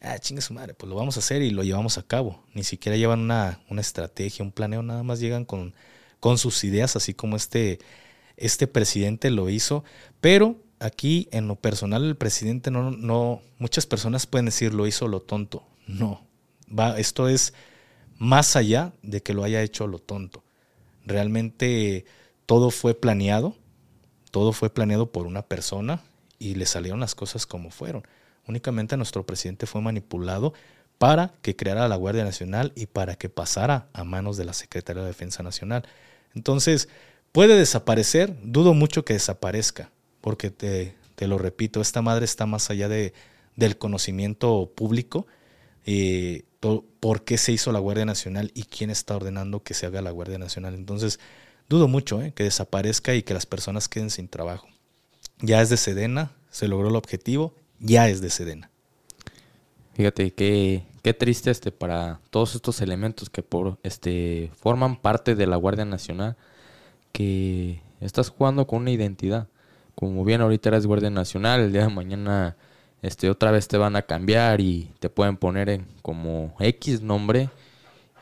ah, chingue su madre, pues lo vamos a hacer y lo llevamos a cabo. Ni siquiera llevan una, estrategia, un planeo, nada más llegan con, con sus ideas, así como este, este presidente lo hizo. Pero aquí, en lo personal, el presidente no, no, muchas personas pueden decir lo hizo lo tonto. No, va, esto es más allá de que lo haya hecho lo tonto. Realmente todo fue planeado, todo fue planeado por una persona y le salieron las cosas como fueron. Únicamente nuestro presidente fue manipulado para que creara la Guardia Nacional y para que pasara a manos de la Secretaría de Defensa Nacional. Entonces, puede desaparecer, dudo mucho que desaparezca, porque te, te lo repito, esta madre está más allá de, del conocimiento público. Eh, por qué se hizo la Guardia Nacional y quién está ordenando que se haga la Guardia Nacional. Entonces, dudo mucho eh, que desaparezca y que las personas queden sin trabajo. Ya es de Sedena, se logró el objetivo ya es de Sedena. Fíjate qué, qué triste este para todos estos elementos que por este forman parte de la Guardia Nacional que estás jugando con una identidad. Como bien ahorita eres Guardia Nacional, el día de mañana este otra vez te van a cambiar y te pueden poner en como X nombre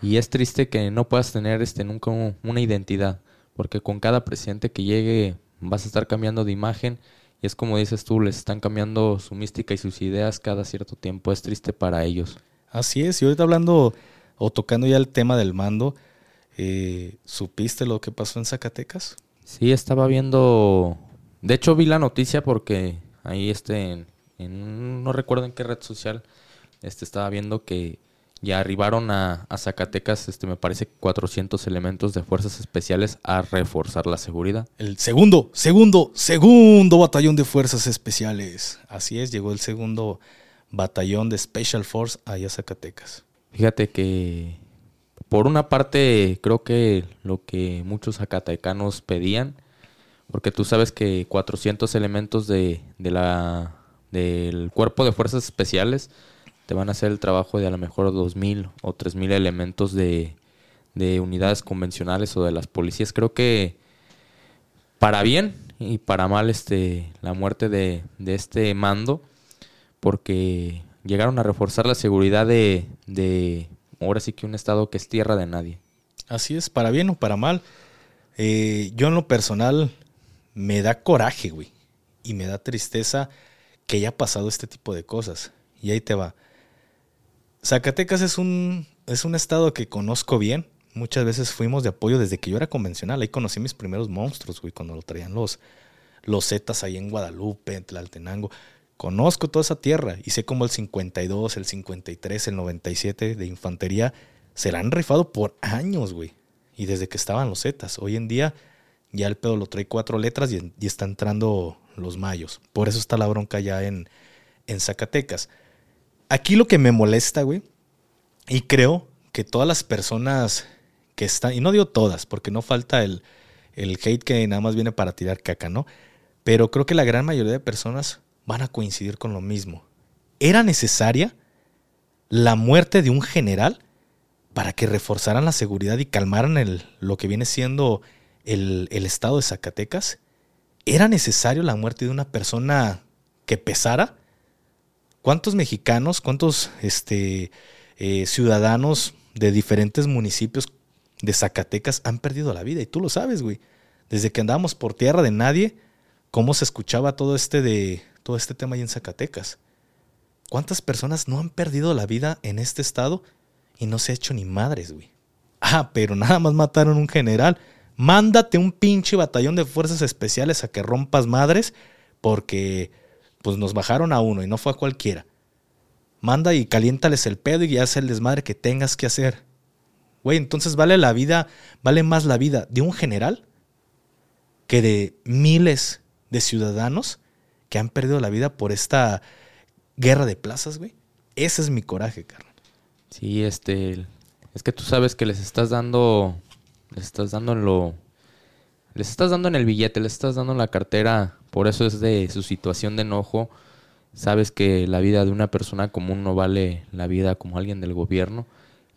y es triste que no puedas tener este nunca una identidad, porque con cada presidente que llegue vas a estar cambiando de imagen y es como dices tú, les están cambiando su mística y sus ideas cada cierto tiempo. Es triste para ellos. Así es, y ahorita hablando o tocando ya el tema del mando, eh, ¿supiste lo que pasó en Zacatecas? Sí, estaba viendo, de hecho vi la noticia porque ahí este, en, no recuerdo en qué red social, este estaba viendo que ya arribaron a, Zacatecas, este, me parece, 400 elementos de fuerzas especiales a reforzar la seguridad. El segundo, segundo, segundo batallón de fuerzas especiales. Así es, llegó el segundo batallón de Special Force allá a Zacatecas. Fíjate que, por una parte, creo que lo que muchos zacatecanos pedían, porque tú sabes que 400 elementos de, de la, del cuerpo de fuerzas especiales te van a hacer el trabajo de a lo mejor 2.000 o 3.000 elementos de, unidades convencionales o de las policías. Creo que para bien y para mal este, la muerte de, este mando, porque llegaron a reforzar la seguridad de, de, ahora sí que un estado que es tierra de nadie. Así es, para bien o para mal. Eh, yo en lo personal me da coraje, güey, y me da tristeza que haya pasado este tipo de cosas. Y ahí te va. Zacatecas es un, es un estado que conozco bien. Muchas veces fuimos de apoyo desde que yo era convencional. Ahí conocí mis primeros monstruos, güey, cuando lo traían los, los Zetas ahí en Guadalupe, en Tlaltenango. Conozco toda esa tierra y sé cómo el 52, el 53, el 97 de infantería se la han rifado por años, güey. Y desde que estaban los Zetas. Hoy en día ya el pedo lo trae cuatro letras y está entrando los mayos. Por eso está la bronca ya en, en Zacatecas. Aquí lo que me molesta, güey, y creo que todas las personas que están, y no digo todas, porque no falta el, el hate que nada más viene para tirar caca, ¿no? Pero creo que la gran mayoría de personas van a coincidir con lo mismo. ¿Era necesaria la muerte de un general para que reforzaran la seguridad y calmaran el, lo que viene siendo el, el estado de Zacatecas? ¿Era necesario la muerte de una persona que pesara? ¿Cuántos mexicanos, cuántos este, eh, ciudadanos de diferentes municipios de Zacatecas han perdido la vida? Y tú lo sabes, güey. Desde que andábamos por tierra de nadie, cómo se escuchaba todo este, de, todo este tema ahí en Zacatecas. ¿Cuántas personas no han perdido la vida en este estado y no se ha hecho ni madres, güey? Ah, pero nada más mataron un general. Mándate un pinche batallón de fuerzas especiales a que rompas madres porque pues nos bajaron a uno y no fue a cualquiera. Manda y caliéntales el pedo y haz el desmadre que tengas que hacer. Güey, entonces vale la vida, vale más la vida de un general que de miles de ciudadanos que han perdido la vida por esta guerra de plazas, güey. Ese es mi coraje, carnal. Sí, este, es que tú sabes que les estás dando, les estás dando en lo, estás dando en el billete, les estás dando en la cartera por eso es de su situación de enojo. Sabes que la vida de una persona común no vale la vida como alguien del gobierno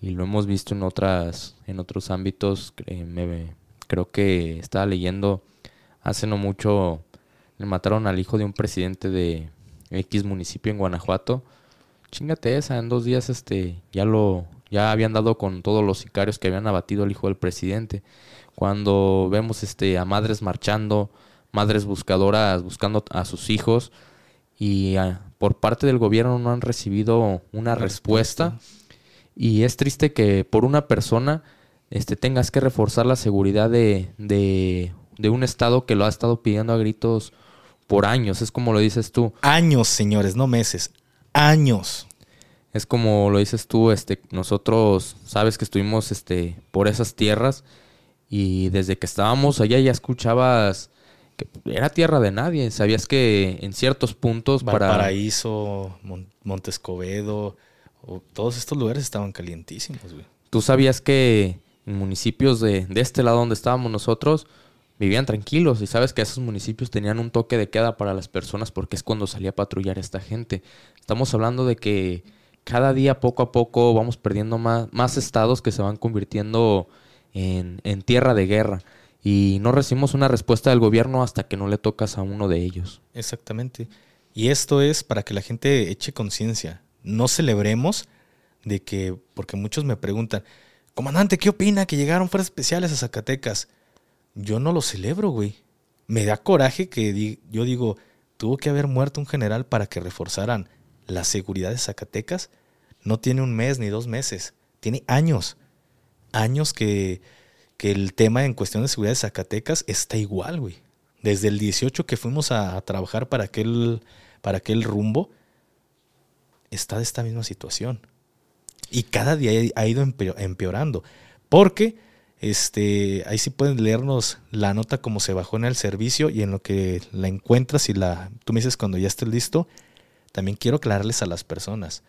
y lo hemos visto en otras en otros ámbitos. Me, creo que estaba leyendo hace no mucho le mataron al hijo de un presidente de X municipio en Guanajuato. Chingate esa, en dos días este ya lo ya habían dado con todos los sicarios que habían abatido al hijo del presidente. Cuando vemos este a madres marchando, madres buscadoras buscando a sus hijos y ah, por parte del gobierno no han recibido una respuesta. Y es triste que por una persona este, tengas que reforzar la seguridad de, de, de, un Estado que lo ha estado pidiendo a gritos por años. Es como lo dices tú. Años, señores, no meses. Años. Es como lo dices tú, este, nosotros sabes que estuvimos este, por esas tierras y desde que estábamos allá ya escuchabas que era tierra de nadie. Sabías que en ciertos puntos para... Paraíso, Montescovedo, todos estos lugares estaban calientísimos, güey. Tú sabías que en municipios de, de este lado donde estábamos nosotros vivían tranquilos y sabes que esos municipios tenían un toque de queda para las personas porque es cuando salía a patrullar esta gente. Estamos hablando de que cada día poco a poco vamos perdiendo más, más estados que se van convirtiendo en, en tierra de guerra y no recibimos una respuesta del gobierno hasta que no le tocas a uno de ellos. Exactamente. Y esto es para que la gente eche conciencia. No celebremos de que, porque muchos me preguntan, comandante, ¿qué opina que llegaron fuerzas especiales a Zacatecas? Yo no lo celebro, güey. Me da coraje que yo digo, tuvo que haber muerto un general para que reforzaran la seguridad de Zacatecas. No tiene un mes ni dos meses, tiene años. Años que que el tema en cuestión de seguridad de Zacatecas está igual, güey. Desde el 18 que fuimos a, trabajar para aquel, para rumbo, está de esta misma situación. Y cada día ha ido empeorando. Porque este, ahí sí pueden leernos la nota como se bajó en el servicio y en lo que la encuentras y la, tú me dices cuando ya estés listo. También quiero aclararles a las personas.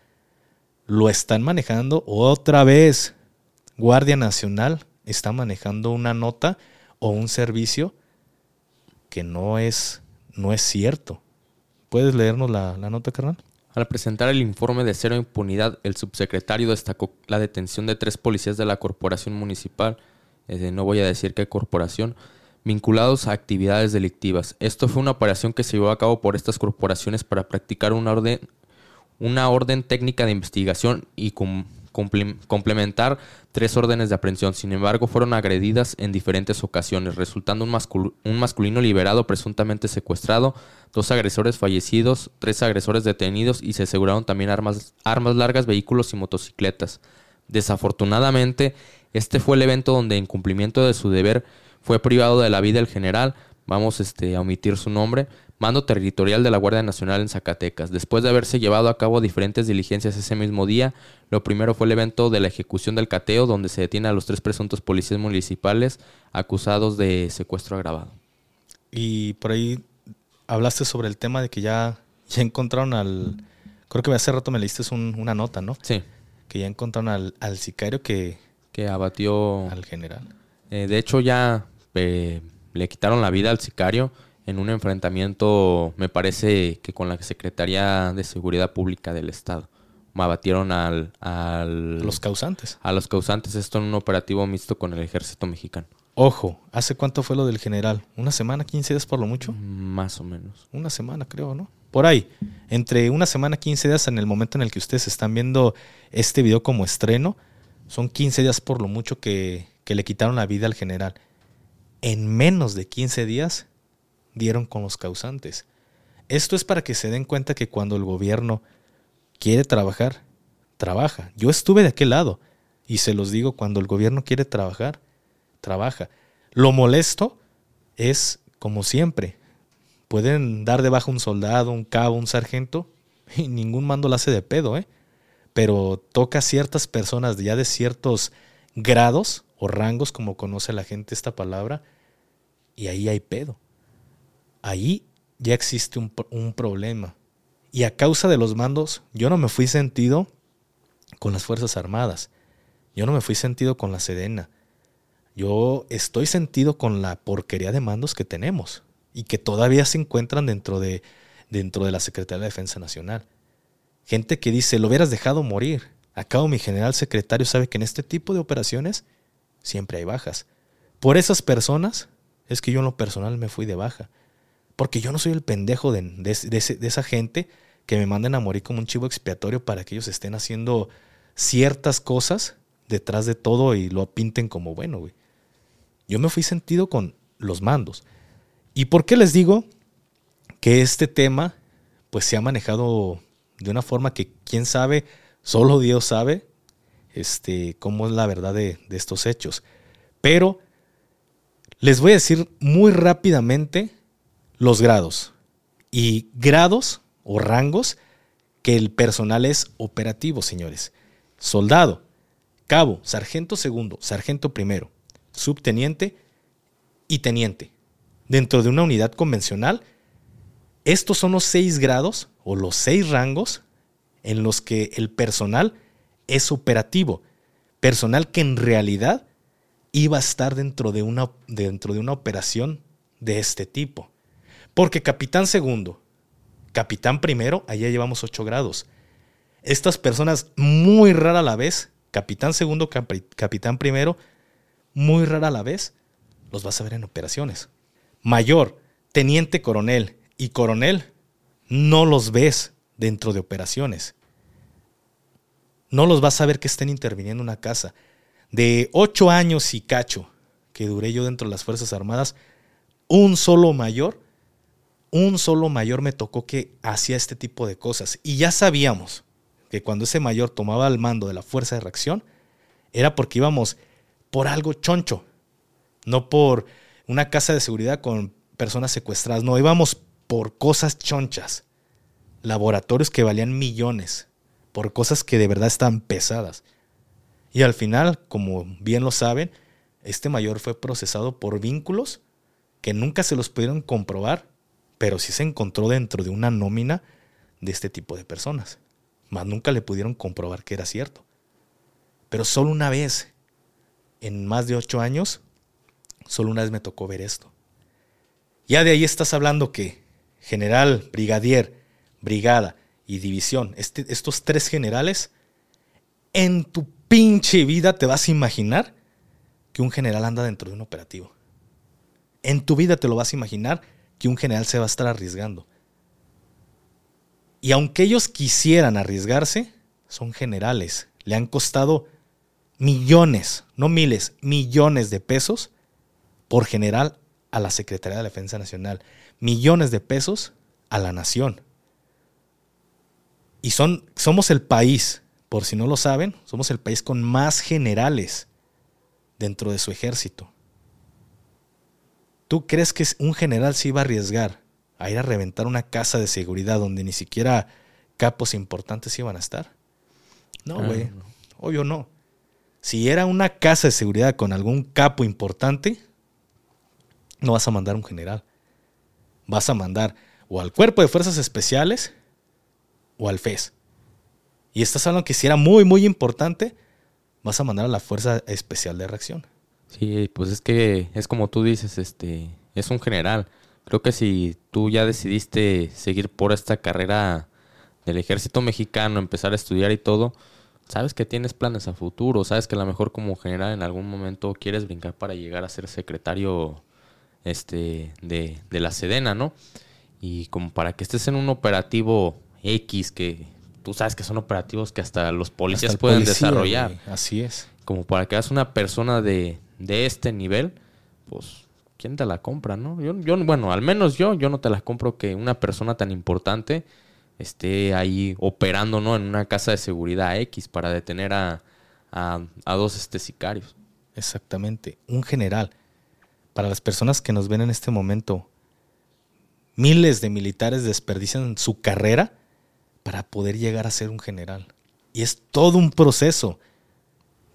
Lo están manejando otra vez. Guardia Nacional está manejando una nota o un servicio que no es, no es cierto. ¿Puedes leernos la, nota, carnal? Al presentar el informe de cero impunidad, el subsecretario destacó la detención de tres policías de la corporación municipal, no voy a decir qué corporación, vinculados a actividades delictivas. Esto fue una operación que se llevó a cabo por estas corporaciones para practicar una orden, una orden técnica de investigación y complementar tres órdenes de aprehensión. Sin embargo, fueron agredidas en diferentes ocasiones, resultando un, masculino liberado presuntamente secuestrado, dos agresores fallecidos, tres agresores detenidos y se aseguraron también armas largas, vehículos y motocicletas. Desafortunadamente, este fue el evento donde en cumplimiento de su deber fue privado de la vida el general, vamos este, a omitir su nombre, mando territorial de la Guardia Nacional en Zacatecas. Después de haberse llevado a cabo diferentes diligencias ese mismo día, lo primero fue el evento de la ejecución del cateo, donde se detiene a los tres presuntos policías municipales acusados de secuestro agravado. Y por ahí hablaste sobre el tema de que ya, ya encontraron al... Creo que hace rato me leíste una nota, ¿no? Sí. Que ya encontraron al, al sicario que... Que abatió... Al general. Eh, de hecho ya eh, le quitaron la vida al sicario en un enfrentamiento, me parece que con la Secretaría de Seguridad Pública del Estado. Abatieron al, al, los causantes. A los causantes, esto en un operativo mixto con el ejército mexicano. Ojo, ¿hace cuánto fue lo del general? ¿Una semana, 15 días por lo mucho? Más o menos. Una semana, creo, ¿no? Por ahí. Entre una semana, 15 días en el momento en el que ustedes están viendo este video como estreno, son 15 días por lo mucho que, que le quitaron la vida al general. En menos de 15 días dieron con los causantes. Esto es para que se den cuenta que cuando el gobierno quiere trabajar, trabaja. Yo estuve de aquel lado y se los digo, cuando el gobierno quiere trabajar, trabaja. Lo molesto es, como siempre, pueden dar de baja un soldado, un cabo, un sargento, y ningún mando lo hace de pedo, ¿eh? Pero toca a ciertas personas ya de ciertos grados o rangos, como conoce la gente esta palabra, y ahí hay pedo ahí ya existe un, problema. Y a causa de los mandos, yo no me fui sentido con las Fuerzas Armadas. Yo no me fui sentido con la Sedena. Yo estoy sentido con la porquería de mandos que tenemos y que todavía se encuentran dentro de, dentro de la Secretaría de Defensa Nacional. Gente que dice, lo hubieras dejado morir. Acabo mi general secretario sabe que en este tipo de operaciones siempre hay bajas. Por esas personas es que yo en lo personal me fui de baja. Porque yo no soy el pendejo de, esa gente que me manden a morir como un chivo expiatorio para que ellos estén haciendo ciertas cosas detrás de todo y lo pinten como bueno, güey. Yo me fui sentido con los mandos. ¿Y por qué les digo que este tema pues se ha manejado de una forma que quién sabe, solo Dios sabe este, cómo es la verdad de, de estos hechos? Pero les voy a decir muy rápidamente los grados. Y grados o rangos que el personal es operativo, señores. Soldado, cabo, sargento segundo, sargento primero, subteniente y teniente. Dentro de una unidad convencional, estos son los seis grados o los seis rangos en los que el personal es operativo. Personal que en realidad iba a estar dentro de una, dentro de una operación de este tipo. Porque capitán segundo, capitán primero, allá llevamos 8 grados. Estas personas muy rara a la vez, capitán segundo, capitán primero, muy rara a la vez, los vas a ver en operaciones. Mayor, teniente coronel y coronel, no los ves dentro de operaciones. No los vas a ver que estén interviniendo en una casa. De ocho años y cacho que duré yo dentro de las Fuerzas Armadas, un solo mayor, un solo mayor me tocó que hacía este tipo de cosas. Y ya sabíamos que cuando ese mayor tomaba el mando de la Fuerza de Reacción, era porque íbamos por algo choncho, no por una casa de seguridad con personas secuestradas, no, íbamos por cosas chonchas, laboratorios que valían millones, por cosas que de verdad estaban pesadas. Y al final, como bien lo saben, este mayor fue procesado por vínculos que nunca se los pudieron comprobar, pero sí se encontró dentro de una nómina de este tipo de personas. Mas nunca le pudieron comprobar que era cierto. Pero solo una vez, en más de ocho años, solo una vez me tocó ver esto. Ya de ahí estás hablando que general, brigadier, brigada y división, este, estos tres generales, en tu pinche vida te vas a imaginar que un general anda dentro de un operativo. En tu vida te lo vas a imaginar que un general se va a estar arriesgando. Y aunque ellos quisieran arriesgarse, son generales. Le han costado millones, no miles, millones de pesos por general a la Secretaría de Defensa Nacional. Millones de pesos a la nación. Y son, somos el país, por si no lo saben, somos el país con más generales dentro de su ejército. ¿Tú crees que un general se iba a arriesgar a ir a reventar una casa de seguridad donde ni siquiera capos importantes iban a estar? No, ah, güey. Obvio no. Si era una casa de seguridad con algún capo importante, no vas a mandar un general. Vas a mandar o al cuerpo de fuerzas especiales o al FES. Y estás hablando que si era muy, muy importante, vas a mandar a la fuerza especial de reacción. Sí, pues es que es como tú dices, este, es un general. Creo que si tú ya decidiste seguir por esta carrera del ejército mexicano, empezar a estudiar y todo, sabes que tienes planes a futuro, sabes que a lo mejor como general en algún momento quieres brincar para llegar a ser secretario este, de, de la Sedena, ¿no? Y como para que estés en un operativo X que tú sabes que son operativos que hasta los policías pueden desarrollar. Así es. Como para que hagas una persona de, de este nivel, pues, ¿quién te la compra, no? Yo, yo, bueno, al menos yo, yo no te la compro que una persona tan importante esté ahí operando, ¿no? En una casa de seguridad X para detener a, a, dos este, sicarios. Exactamente. Un general. Para las personas que nos ven en este momento, miles de militares desperdician su carrera para poder llegar a ser un general. Y es todo un proceso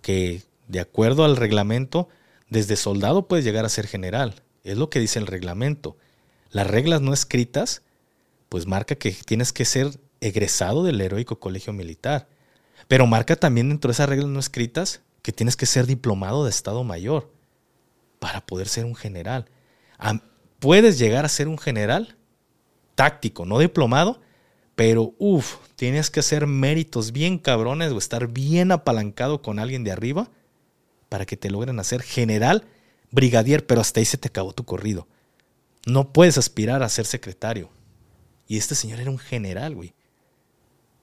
que de acuerdo al reglamento, desde soldado puedes llegar a ser general. Es lo que dice el reglamento. Las reglas no escritas, pues marca que tienes que ser egresado del heroico colegio militar. Pero marca también dentro de esas reglas no escritas que tienes que ser diplomado de Estado Mayor para poder ser un general. Puedes llegar a ser un general táctico, no diplomado, pero uff, tienes que hacer méritos bien cabrones o estar bien apalancado con alguien de arriba para que te logren hacer general, brigadier, pero hasta ahí se te acabó tu corrido. No puedes aspirar a ser secretario. Y este señor era un general, güey.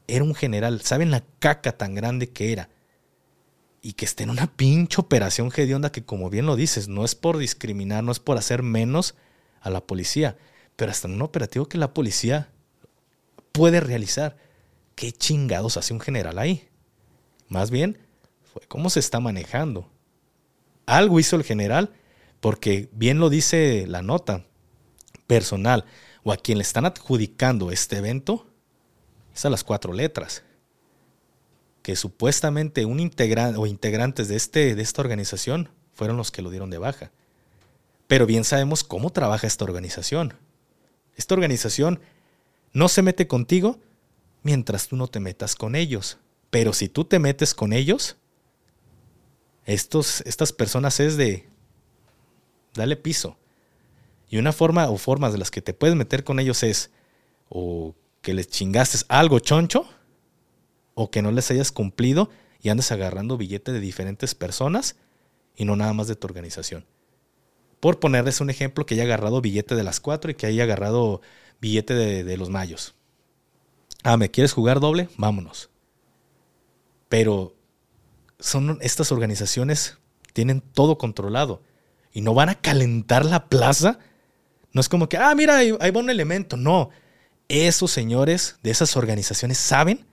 Era un general. ¿Saben la caca tan grande que era? Y que esté en una pinche operación hedionda que, como bien lo dices, no es por discriminar, no es por hacer menos a la policía, pero hasta en un operativo que la policía puede realizar. ¿Qué chingados hace un general ahí? Más bien, fue cómo se está manejando. Algo hizo el general, porque bien lo dice la nota, personal o a quien le están adjudicando este evento, es a las cuatro letras. Que supuestamente un integrante o integrantes de, este, de esta organización fueron los que lo dieron de baja. Pero bien sabemos cómo trabaja esta organización. Esta organización no se mete contigo mientras tú no te metas con ellos. Pero si tú te metes con ellos, estos, estas personas es de dale piso. Y una forma o formas de las que te puedes meter con ellos es o que les chingaste algo choncho o que no les hayas cumplido y andes agarrando billete de diferentes personas y no nada más de tu organización. Por ponerles un ejemplo, que haya agarrado billete de las cuatro y que haya agarrado billete de, los mayos. Ah, ¿me quieres jugar doble? Vámonos. Pero son estas organizaciones tienen todo controlado y no van a calentar la plaza. No es como que, ah, mira, ahí, va un elemento. No, esos señores de esas organizaciones saben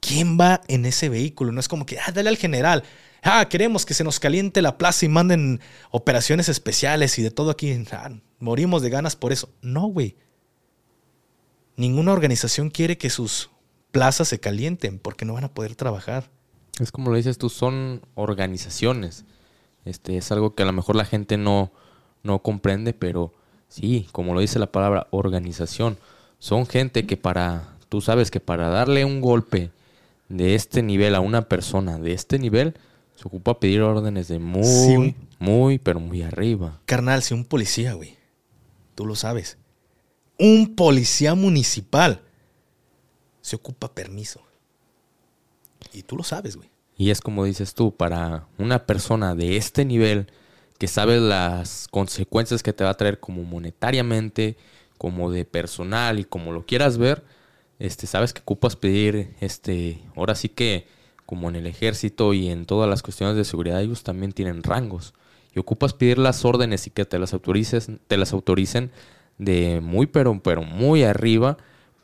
quién va en ese vehículo. No es como que, ah, dale al general. Ah, queremos que se nos caliente la plaza y manden operaciones especiales y de todo aquí. Ah, morimos de ganas por eso. No, güey. Ninguna organización quiere que sus plazas se calienten porque no van a poder trabajar. Es como lo dices tú, son organizaciones. Este, es algo que a lo mejor la gente no, no comprende, pero sí, como lo dice la palabra organización, son gente que para, tú sabes que para darle un golpe de este nivel a una persona de este nivel, se ocupa pedir órdenes de muy, muy, pero muy arriba. Carnal, si un policía, güey, tú lo sabes, un policía municipal se ocupa permiso. Y tú lo sabes, güey. Y es como dices tú, para una persona de este nivel que sabe las consecuencias que te va a traer como monetariamente, como de personal y como lo quieras ver, este, sabes que ocupas pedir, este, ahora sí que como en el ejército y en todas las cuestiones de seguridad, ellos también tienen rangos. Y ocupas pedir las órdenes y que te las autorices, te las autoricen de muy pero pero muy arriba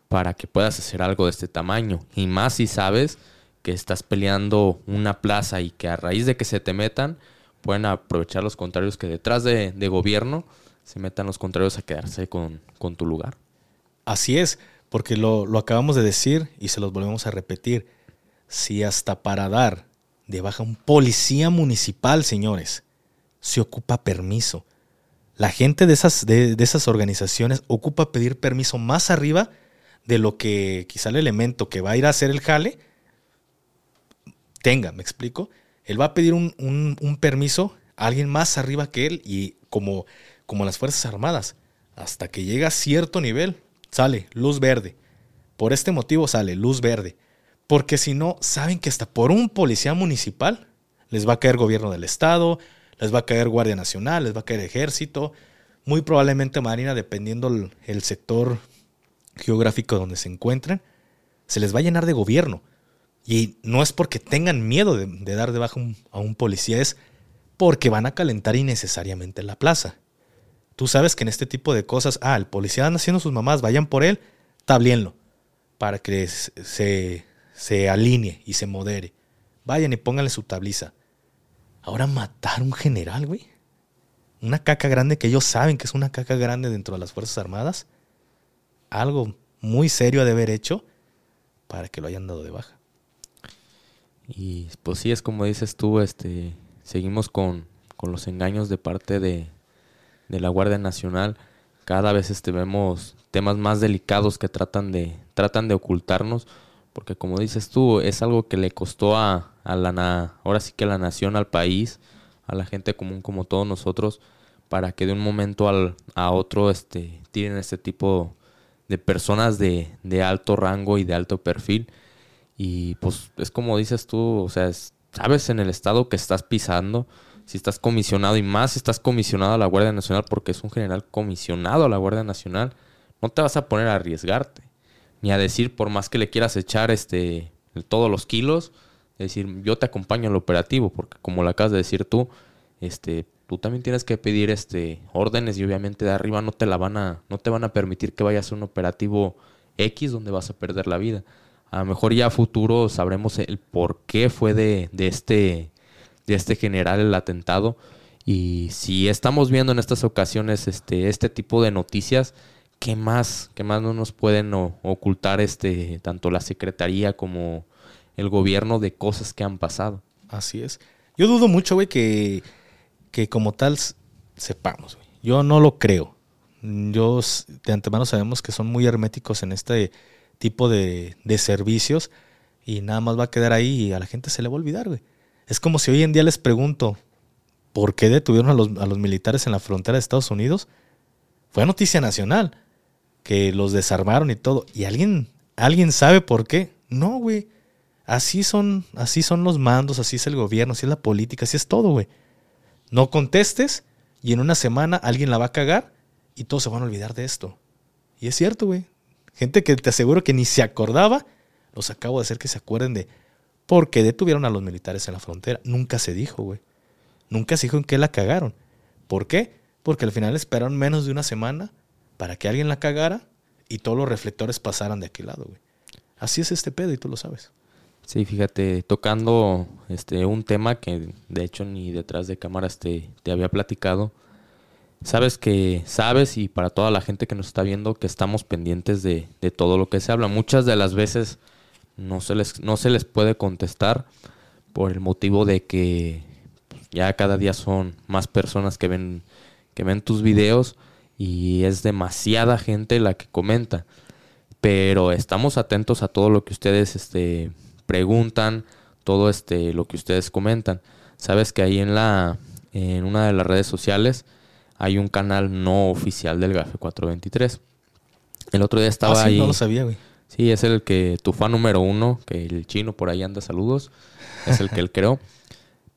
para que puedas hacer algo de este tamaño. Y más si sabes que estás peleando una plaza y que a raíz de que se te metan, pueden aprovechar los contrarios que detrás de, gobierno se metan los contrarios a quedarse con, tu lugar. Así es, porque lo, lo, acabamos de decir y se los volvemos a repetir. Si hasta para dar de baja un policía municipal, señores, se ocupa permiso. La gente de esas, de, esas organizaciones ocupa pedir permiso más arriba de lo que quizá el elemento que va a ir a hacer el jale tenga, ¿me explico? Él va a pedir un, permiso a alguien más arriba que él y como, como las Fuerzas Armadas, hasta que llega a cierto nivel, sale luz verde. Por este motivo sale luz verde. Porque si no, saben que hasta por un policía municipal les va a caer gobierno del estado, les va a caer Guardia Nacional, les va a caer ejército, muy probablemente Marina, dependiendo el, sector geográfico donde se encuentren, se les va a llenar de gobierno. Y no es porque tengan miedo de, dar de baja a un policía, es porque van a calentar innecesariamente la plaza. Tú sabes que en este tipo de cosas, ah, el policía anda haciendo sus mamás, vayan por él, tablienlo, para que se, se alinee y se modere. Vayan y pónganle su tabliza. Ahora matar un general, güey. Una caca grande que ellos saben que es una caca grande dentro de las Fuerzas Armadas. Algo muy serio de haber hecho para que lo hayan dado de baja. Y pues sí, es como dices tú, este, seguimos con, los engaños de parte de, la Guardia Nacional. Cada vez este, vemos temas más delicados que tratan de, tratan de ocultarnos, porque como dices tú, es algo que le costó a, a la, ahora sí que a la nación, al país, a la gente común como todos nosotros, para que de un momento al, a otro este, tiren este tipo de personas de, de alto rango y de alto perfil. Y pues es como dices tú, o sea, sabes en el estado que estás pisando, si estás comisionado y más si estás comisionado a la Guardia Nacional porque es un general comisionado a la Guardia Nacional, no te vas a poner a arriesgarte, ni a decir por más que le quieras echar este todos los kilos, decir, yo te acompaño al operativo, porque como lo acabas de decir tú, este, tú también tienes que pedir este órdenes y obviamente de arriba no te la van a, no te van a permitir que vayas a un operativo X donde vas a perder la vida. A lo mejor ya a futuro sabremos el por qué fue de, este, de este general el atentado. Y si estamos viendo en estas ocasiones este, este tipo de noticias, ¿qué más, qué más no nos pueden ocultar este, tanto la Secretaría como el gobierno de cosas que han pasado? Así es. Yo dudo mucho, güey, que, que como tal sepamos, güey. Yo no lo creo. Yo de antemano sabemos que son muy herméticos en este tipo de, servicios y nada más va a quedar ahí y a la gente se le va a olvidar, güey. Es como si hoy en día les pregunto, ¿por qué detuvieron a los, a los militares en la frontera de Estados Unidos? Fue noticia nacional, que los desarmaron y todo. ¿Y alguien, alguien sabe por qué? No, güey. Así son, así son los mandos, así es el gobierno, así es la política, así es todo, güey. No contestes y en una semana alguien la va a cagar y todos se van a olvidar de esto. Y es cierto, güey. Gente que te aseguro que ni se acordaba, los acabo de hacer que se acuerden de por qué detuvieron a los militares en la frontera. Nunca se dijo, güey. Nunca se dijo en qué la cagaron. ¿Por qué? Porque al final esperaron menos de una semana para que alguien la cagara y todos los reflectores pasaran de aquel lado, güey. Así es este pedo y tú lo sabes. Sí, fíjate, tocando este un tema que de hecho ni detrás de cámaras te, te había platicado. Sabes que, sabes, y para toda la gente que nos está viendo, que estamos pendientes de, de todo lo que se habla. Muchas de las veces no se les, no se les puede contestar por el motivo de que ya cada día son más personas que ven, que ven tus videos y es demasiada gente la que comenta. Pero estamos atentos a todo lo que ustedes este, preguntan, todo este, lo que ustedes comentan. Sabes que ahí en la en una de las redes sociales hay un canal no oficial del GAFE 423. El otro día estaba Ah, sí, ahí. No lo sabía, güey. Sí, es el que tu fan número uno, que el chino por ahí anda, saludos. Es el que él creó.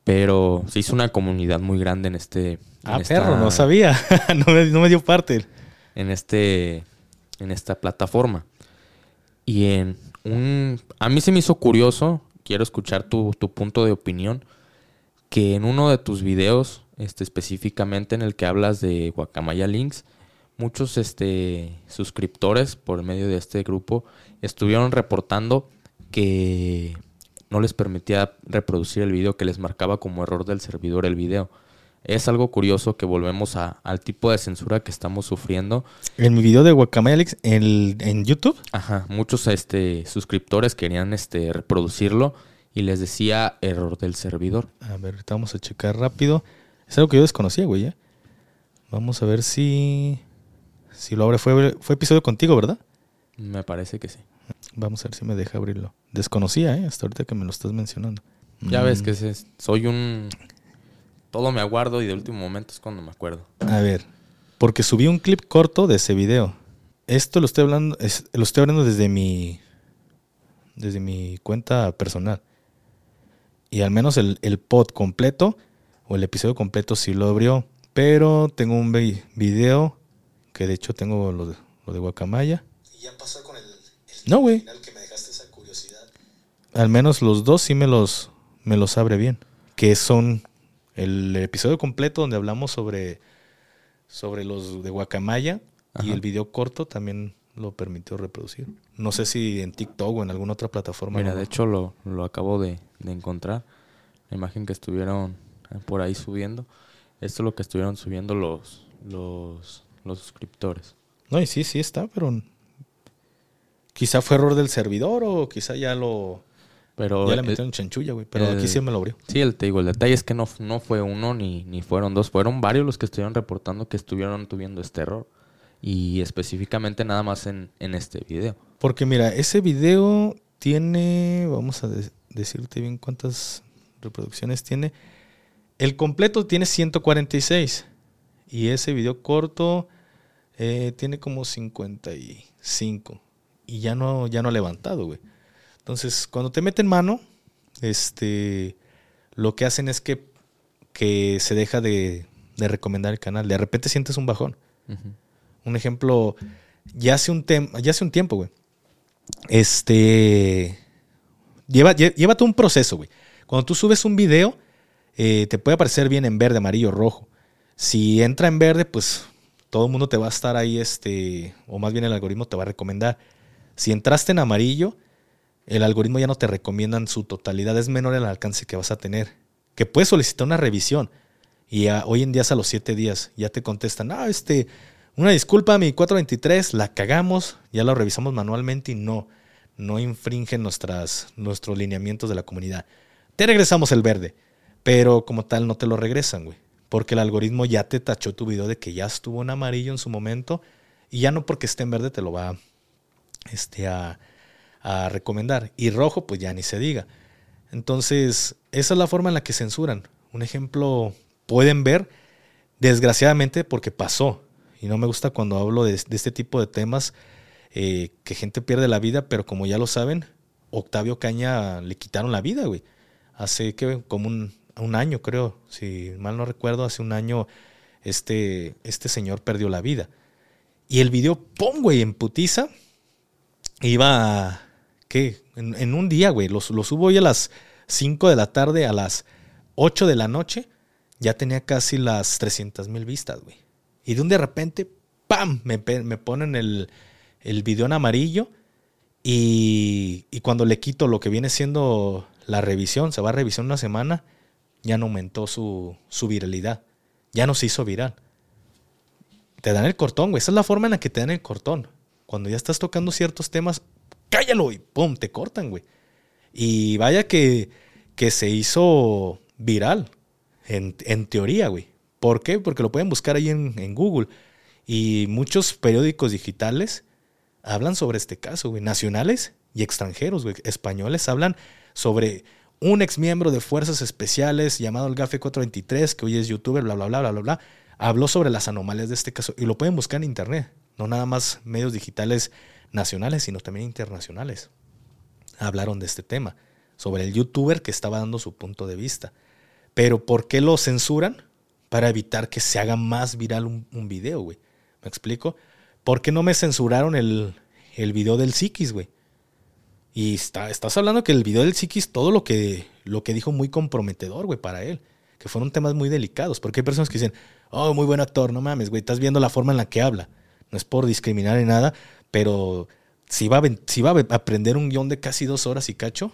Pero se hizo una comunidad muy grande en este. en Ah, esta- perro, no sabía. no, me, no me dio parte. En este. En esta plataforma. Y en un. A mí se me hizo curioso. Quiero escuchar tu, tu punto de opinión. Que en uno de tus videos, este, específicamente en el que hablas de Guacamaya Links, muchos este, suscriptores por medio de este grupo estuvieron reportando que no les permitía reproducir el video, que les marcaba como error del servidor el video. Es algo curioso que volvemos a- al tipo de censura que estamos sufriendo. En mi video de Guacamaya Alex en, en YouTube, Ajá, muchos este, suscriptores querían este, reproducirlo y les decía error del servidor. a ver, ahorita vamos a checar rápido. Es algo que yo desconocía, güey. ¿eh? Vamos a ver si. Si lo abre. Fue, fue episodio contigo, ¿verdad? Me parece que sí. Vamos a ver si me deja abrirlo. Desconocía, ¿eh? Hasta ahorita que me lo estás mencionando. Ya ves Mm, que soy un... Todo me aguardo y de último momento es cuando me acuerdo. A ver, porque subí un clip corto de ese video. Esto lo estoy hablando, es- lo estoy hablando desde mi, desde mi cuenta personal. Y al menos el, el pod completo o el episodio completo sí lo abrió. Pero tengo un vi- video que de hecho tengo lo de, lo de Guacamaya. Y ya pasó con el, el No, güey. final que me dejaste esa curiosidad. Al menos los dos sí me los, me los abre bien. Que son el episodio completo donde hablamos sobre, sobre los de Guacamaya y el video corto también lo permitió reproducir. No sé si en TikTok o en alguna otra plataforma. Mira, de hecho lo, lo acabo de, de encontrar. La imagen que estuvieron eh, por ahí subiendo. Esto es lo que estuvieron subiendo los, los, los suscriptores. No, y sí, sí está, pero quizá fue error del servidor o quizá ya lo Pero ya le eh, metieron chanchulla, güey. Pero el- aquí sí me lo abrió. Sí, el, te digo, el detalle es que no, no fue uno ni, ni fueron dos, fueron varios los que estuvieron reportando que estuvieron tuviendo este error. Y específicamente nada más en, en este video. Porque mira, ese video tiene, vamos a de- decirte bien cuántas reproducciones tiene. El completo tiene 146 y ese video corto eh, tiene como 55 y ya no, ya no ha levantado, güey. Entonces, cuando te meten mano, este, lo que hacen es que, que se deja de, de recomendar el canal. De repente sientes un bajón. Un ejemplo, ya hace un, tem- ya hace un tiempo, güey. Este. Lleva, lle- llévate un proceso, güey. Cuando tú subes un video, eh, te puede aparecer bien en verde, amarillo, rojo. Si entra en verde, pues todo el mundo te va a estar ahí, este, o más bien el algoritmo te va a recomendar. Si entraste en amarillo, el algoritmo ya no te recomienda en su totalidad, es menor el alcance que vas a tener. Que puedes solicitar una revisión y hoy en día es a los 7 días, ya te contestan, ah, este, una disculpa, mi 423, la cagamos, ya lo revisamos manualmente y no, no infringen nuestras, nuestros lineamientos de la comunidad. Te regresamos el verde, pero como tal no te lo regresan, güey. Porque el algoritmo ya te tachó tu video de que ya estuvo en amarillo en su momento y ya no porque esté en verde te lo va este, a, a recomendar. Y rojo, pues ya ni se diga. Entonces, esa es la forma en la que censuran. Un ejemplo, pueden ver, desgraciadamente, porque pasó. Y no me gusta cuando hablo de, este tipo de temas, eh, que gente pierde la vida, pero como ya lo saben, Octavio Caña le quitaron la vida, güey. Hace que como un, un año, creo, si mal no recuerdo, hace un año este, este señor perdió la vida. Y el video, ¡pum, güey! En putiza. Iba, ¿qué? En, un día, güey. Lo, subo hoy a las 5 de la tarde, a las 8 de la noche. Ya tenía casi las 300 mil vistas, güey. Y de un de repente, ¡pam! Me, me ponen el, el video en amarillo. Y, y cuando le quito lo que viene siendo la revisión, se va a revisar una semana, ya no aumentó su, su viralidad. Ya no se hizo viral. Te dan el cortón, güey. Esa es la forma en la que te dan el cortón. Cuando ya estás tocando ciertos temas, cállalo y pum, te cortan, güey. Y vaya que, que se hizo viral, en, en teoría, güey. ¿Por qué? Porque lo pueden buscar ahí en, en Google. Y muchos periódicos digitales hablan sobre este caso, güey. Nacionales y extranjeros, güey. Españoles hablan sobre un ex miembro de Fuerzas Especiales llamado el Gafe 423, que hoy es youtuber, bla, bla, bla, bla, bla, bla. Habló sobre las anomalías de este caso. Y lo pueden buscar en internet. No nada más medios digitales nacionales, sino también internacionales. Hablaron de este tema. Sobre el youtuber que estaba dando su punto de vista. Pero ¿por qué lo censuran? Para evitar que se haga más viral un, video, güey. ¿Me explico? ¿Por qué no me censuraron el, el video del Psiquis, güey? Y está, estás hablando que el video del Psiquis, todo lo que, lo que dijo muy comprometedor, güey, para él. Que fueron temas muy delicados. Porque hay personas que dicen, oh, muy buen actor, no mames, güey, estás viendo la forma en la que habla. No es por discriminar ni nada, pero si va a, va aprender un guion de casi dos horas y cacho,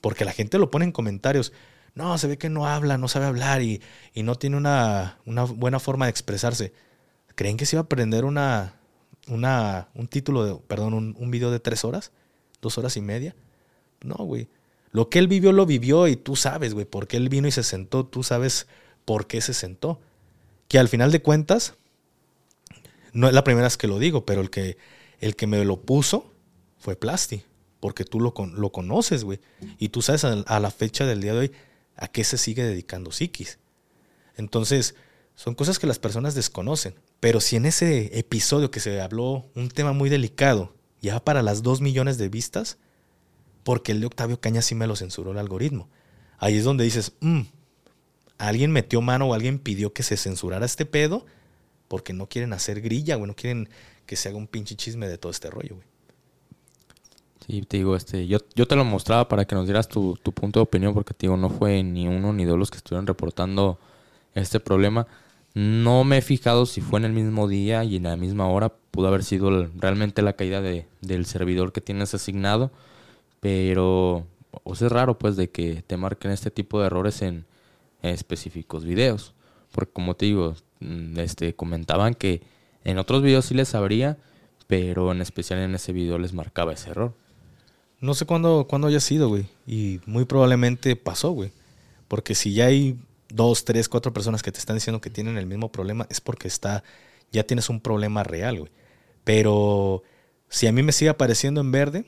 porque la gente lo pone en comentarios. No, se ve que no habla, no sabe hablar y, no tiene una, buena forma de expresarse. ¿Creen que se iba a aprender una, una, un título, de, perdón, un, un video de tres horas? ¿Dos horas y media? No, güey. Lo que él vivió, lo vivió y tú sabes, güey, por qué él vino y se sentó. Tú sabes por qué se sentó. Que al final de cuentas, no es la primera vez que lo digo, pero el que, el que me lo puso fue Plasti. Porque tú lo, lo conoces, güey. Y tú sabes a, a la fecha del día de hoy a qué se sigue dedicando Psiquis. Entonces, son cosas que las personas desconocen. Pero si en ese episodio que se habló un tema muy delicado, ya para las 2 millones de vistas, porque el de Octavio Caña sí me lo censuró el algoritmo. Ahí es donde dices, "Mm, alguien metió mano o alguien pidió que se censurara este pedo porque no quieren hacer grilla, güey, no quieren que se haga un pinche chisme de todo este rollo, güey. Sí, te digo, este, yo, yo te lo mostraba para que nos dieras tu, tu punto de opinión, porque te digo, no fue ni uno ni dos los que estuvieron reportando este problema. No me he fijado si fue en el mismo día y en la misma hora. Pudo haber sido realmente la caída de, del servidor que tienes asignado. Pero o sea, es raro pues de que te marquen este tipo de errores en, en específicos videos. Porque como te digo, mm, este, comentaban que en otros videos sí les abría, pero en especial en ese video les marcaba ese error. No sé cuándo, cuándo haya sido, güey. Y muy probablemente pasó, güey. Porque si ya hay dos, tres, cuatro personas que te están diciendo que tienen el mismo problema, es porque está, ya tienes un problema real, güey. Pero si a mí me sigue apareciendo en verde,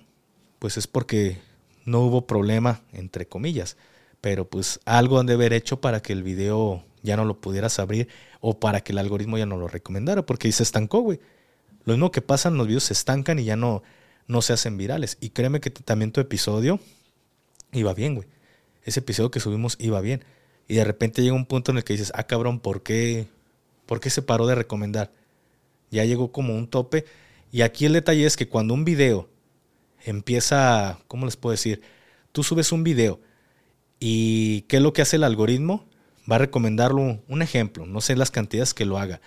pues es porque no hubo problema, entre comillas. Pero pues algo han de haber hecho para que el video ya no lo pudieras abrir o para que el algoritmo ya no lo recomendara, porque se estancó, güey. Lo mismo que pasa, los videos se estancan y ya no, no se hacen virales. Y créeme que también tu episodio iba bien, güey. Ese episodio que subimos iba bien. Y de repente llega un punto en el que dices, ah, cabrón, ¿por qué, ¿por qué se paró de recomendar? Ya llegó como un tope. Y aquí el detalle es que cuando un video empieza, ¿cómo les puedo decir? Tú subes un video y ¿qué es lo que hace el algoritmo? Va a recomendarlo, un ejemplo, no sé las cantidades que lo haga.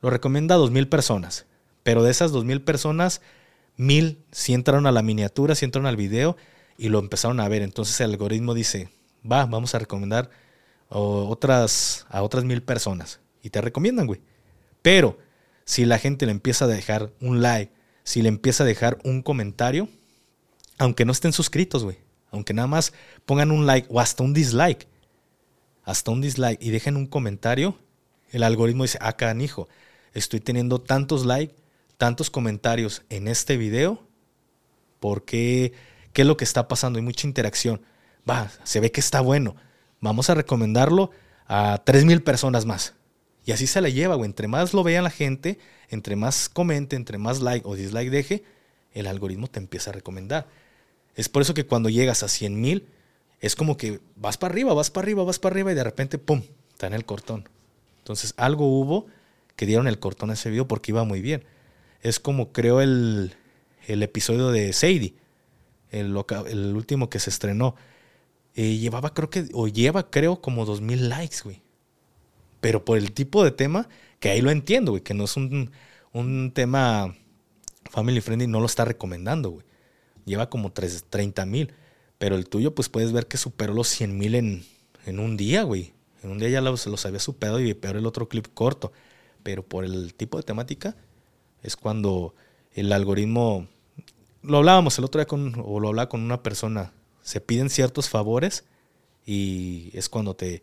Lo recomienda a 2.000 personas, pero de esas 2.000 personas, 1.000 sí entraron a la miniatura, sí entraron al video y lo empezaron a ver. Entonces el algoritmo dice, va, vamos a recomendar otras, a otras 1.000 personas. Y te recomiendan, güey. Pero si la gente le empieza a dejar un like, si le empieza a dejar un comentario, aunque no estén suscritos, güey, aunque nada más pongan un like o hasta un dislike, hasta un dislike y dejen un comentario, el algoritmo dice, ah, canijo, estoy teniendo tantos likes, tantos comentarios en este video, ¿por qué? ¿Qué es lo que está pasando? Hay mucha interacción. Va, se ve que está bueno. Vamos a recomendarlo a 3.000 personas más. Y así se la lleva, güey. Entre más lo vean la gente, entre más comente, entre más like o dislike deje, el algoritmo te empieza a recomendar. Es por eso que cuando llegas a 100 mil, es como que vas para arriba, vas para arriba, vas para arriba y de repente, ¡pum!, está en el cortón. Entonces, algo hubo que dieron el cortón a ese video porque iba muy bien. Es como creo el, el episodio de Sadie, el, último que se estrenó. Eh, llevaba, creo que, o lleva, creo, como 2000 likes, güey. Pero por el tipo de tema, que ahí lo entiendo, güey, que no es un, un tema family friendly, no lo está recomendando, güey. Lleva como 30 mil. Pero el tuyo, pues puedes ver que superó los 100 mil en, en un día, güey. En un día ya los, los había superado y peor el otro clip corto. Pero por el tipo de temática, es cuando el algoritmo. Lo hablábamos el otro día con, o lo hablaba con una persona. Se piden ciertos favores y es cuando te,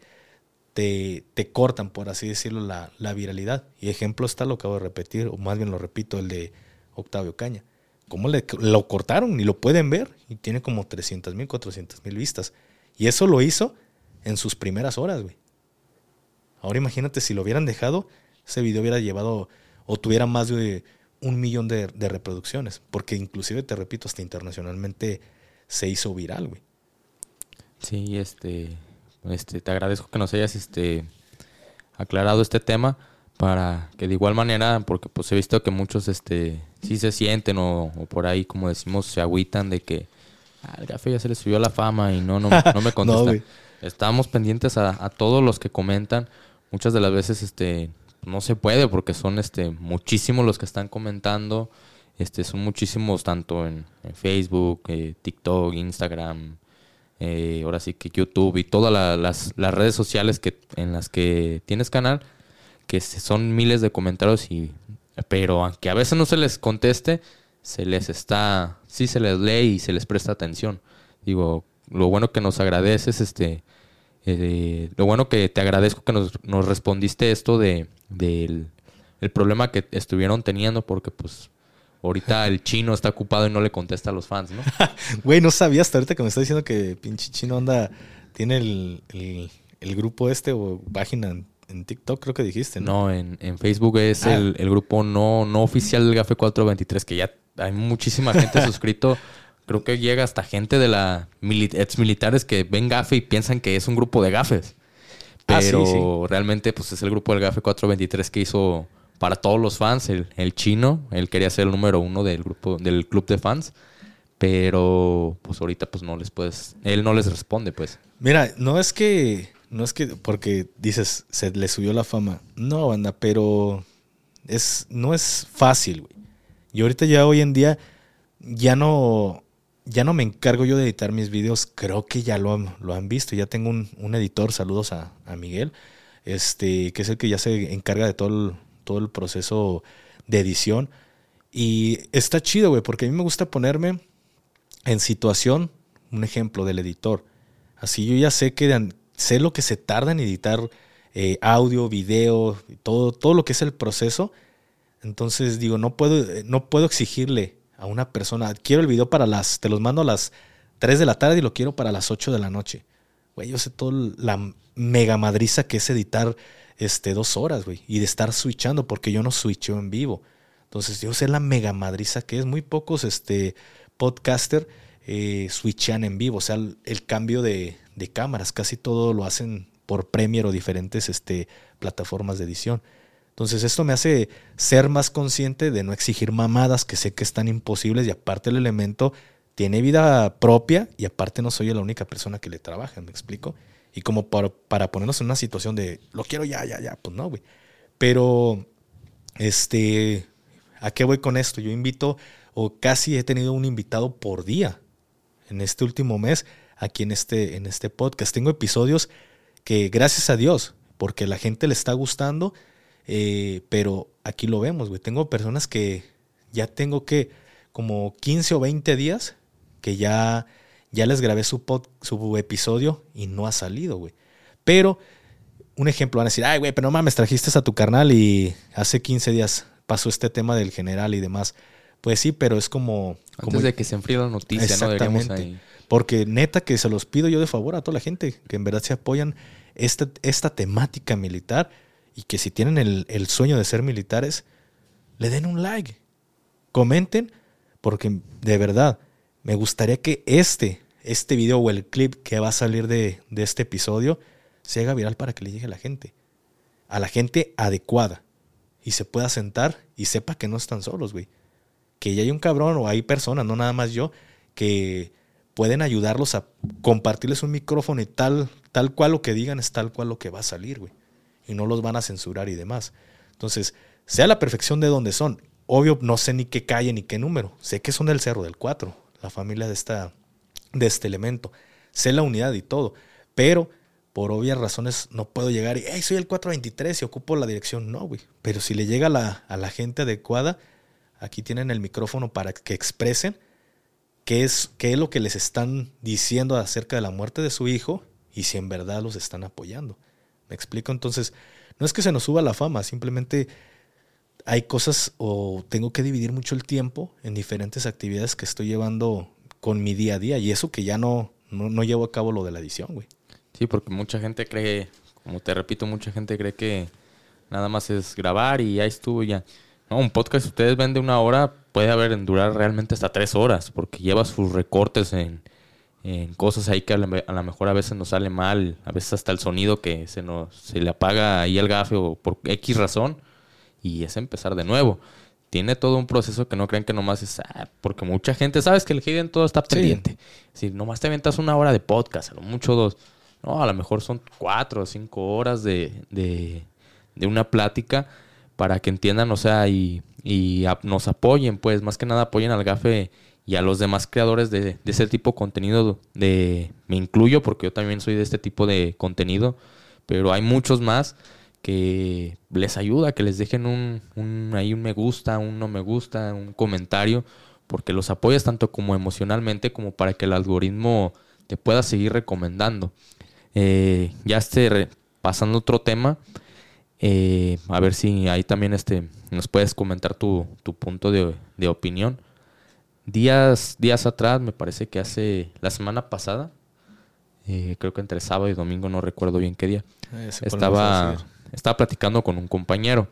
te, te cortan, por así decirlo, la, la viralidad. Y ejemplo está, lo acabo de repetir, o más bien lo repito, el de Octavio Caña. ¿Cómo le, lo cortaron? Ni lo pueden ver. Y tiene como 300 mil, 400 mil vistas. Y eso lo hizo en sus primeras horas, güey. Ahora imagínate si lo hubieran dejado, ese video hubiera llevado o tuviera más de un millón de, de reproducciones. Porque inclusive, te repito, hasta internacionalmente se hizo viral, güey. Sí, este, este, te agradezco que nos hayas este, aclarado este tema para que de igual manera, porque pues he visto que muchos este, sí se sienten o, o por ahí, como decimos, se agüitan de que "Ah, al gafe ya se le subió la fama y no, no, no me contesta. güey. Estamos pendientes a, a todos los que comentan. Muchas de las veces este, no se puede porque son este, muchísimos los que están comentando. Este, son muchísimos tanto en, en Facebook, eh, TikTok, Instagram, eh, ahora sí que YouTube y todas la- las, las redes sociales que, en las que tienes canal, que son miles de comentarios y pero aunque a veces no se les conteste, se les está, sí se les lee y se les presta atención. Digo, lo bueno que nos agradeces, este, eh, lo bueno que te agradezco que nos, nos respondiste esto de del el problema que estuvieron teniendo porque pues ahorita el chino está ocupado y no le contesta a los fans, ¿no? Güey, no sabía hasta ahorita que me está diciendo que pinche chino anda, tiene el, el, grupo este o página en TikTok, creo que dijiste, ¿no? No, en, en Facebook es Ah. el, el grupo no, no oficial del GAFE 423, que ya hay muchísima gente suscrito. Creo que llega hasta gente de la ex militares que ven GAFE y piensan que es un grupo de GAFES. Ah, sí, Pero sí. realmente pues es el grupo del GAFE 423 que hizo para todos los fans, el, el chino. Él quería ser el número uno del grupo, del club de fans. Pero pues ahorita pues no les puedes, él no les responde pues. Mira, no es que, no es que, porque dices, se le subió la fama. No, banda, pero es, no es fácil, güey. Y ahorita ya hoy en día ya no, ya no me encargo yo de editar mis videos. Creo que ya lo han, lo han visto. Ya tengo un, un editor, saludos a, a Miguel, este, que es el que ya se encarga de todo el, todo el proceso de edición. Y está chido, güey, porque a mí me gusta ponerme en situación, un ejemplo del editor. Así yo ya sé que sé lo que se tarda en editar eh, audio, video, todo, todo lo que es el proceso. Entonces digo, no puedo, eh, no puedo exigirle a una persona, quiero el video para las, te los mando a las 3 de la tarde y lo quiero para las 8 de la noche. Güey, yo sé toda la mega madriza que es editar este, dos horas, güey, y de estar switchando, porque yo no switcheo en vivo. Entonces, yo sé la mega madriza que es. Muy pocos este, podcaster eh, switchean en vivo. O sea, el cambio de, de cámaras. Casi todo lo hacen por Premiere o diferentes este, plataformas de edición. Entonces, esto me hace ser más consciente de no exigir mamadas que sé que están imposibles y aparte el elemento tiene vida propia y aparte no soy la única persona que le trabaja, ¿me explico? Y como para, para ponernos en una situación de lo quiero ya, ya, ya, pues no, güey. Pero, este, ¿a qué voy con esto? Yo invito, o casi he tenido un invitado por día en este último mes aquí en este, en este podcast. Tengo episodios que, gracias a Dios, porque la gente le está gustando, eh, pero aquí lo vemos, güey. Tengo personas que ya tengo que, como 15 o 20 días, que ya, ya les grabé su, pod- su episodio y no ha salido, güey. Pero, un ejemplo, van a decir, ay, güey, pero no mames, trajiste a tu carnal y hace 15 días pasó este tema del general y demás. Pues sí, pero es como... Antes como de que se enfríe la noticia, ¿no? Exactamente. ahí. Porque neta que se los pido yo de favor a toda la gente que en verdad se apoyan esta, esta temática militar y que si tienen el, el sueño de ser militares, le den un like, comenten, porque de verdad me gustaría que este, este video o el clip que va a salir de, de este episodio se haga viral para que le llegue a la gente. A la gente adecuada. Y se pueda sentar y sepa que no están solos, güey. Que ya hay un cabrón o hay personas, no nada más yo, que pueden ayudarlos a compartirles un micrófono y tal, tal cual lo que digan es tal cual lo que va a salir, güey. Y no los van a censurar y demás. Entonces, sea la perfección de donde son. Obvio, no sé ni qué calle ni qué número. Sé que son del Cerro del 4, la familia de, esta, de este elemento. Sé la unidad y todo. Pero por obvias razones no puedo llegar y, hey, soy el 423 y ocupo la dirección. No, güey. Pero si le llega la, a la gente adecuada, aquí tienen el micrófono para que expresen qué es, qué es lo que les están diciendo acerca de la muerte de su hijo y si en verdad los están apoyando. ¿Me explico? Entonces, no es que se nos suba la fama, simplemente hay cosas o tengo que dividir mucho el tiempo en diferentes actividades que estoy llevando con mi día a día y eso que ya no, no, no llevo a cabo lo de la edición, güey. Sí, porque mucha gente cree, como te repito, mucha gente cree que nada más es grabar y ya estuvo ya. No, un podcast, si ustedes ven de una hora, puede haber en durar realmente hasta tres horas, porque lleva sus recortes en, en cosas ahí que a lo mejor a veces nos sale mal, a veces hasta el sonido que se nos se le apaga ahí el gafe o por X razón, y es empezar de nuevo. Tiene todo un proceso que no creen que nomás es, ah, porque mucha gente, sabes que el Hidden todo está pendiente. Si nomás te aventas una hora de podcast, a lo mucho dos no, a lo mejor son cuatro o cinco horas de, de, una plática para que entiendan, o sea, y, y nos apoyen, pues, más que nada apoyen al GAFE y a los demás creadores de, ese tipo de contenido. De, me incluyo porque yo también soy de este tipo de contenido, pero hay muchos más que les ayuda, que les dejen un, un, ahí un me gusta, un no me gusta, un comentario, porque los apoyas tanto como emocionalmente como para que el algoritmo te pueda seguir recomendando. Eh, ya esté pasando otro tema, eh, a ver si ahí también este, nos puedes comentar tu, punto de, opinión. Días, días atrás, me parece que hace la semana pasada, eh, creo que entre sábado y domingo, no recuerdo bien qué día, estaba, estaba platicando con un compañero.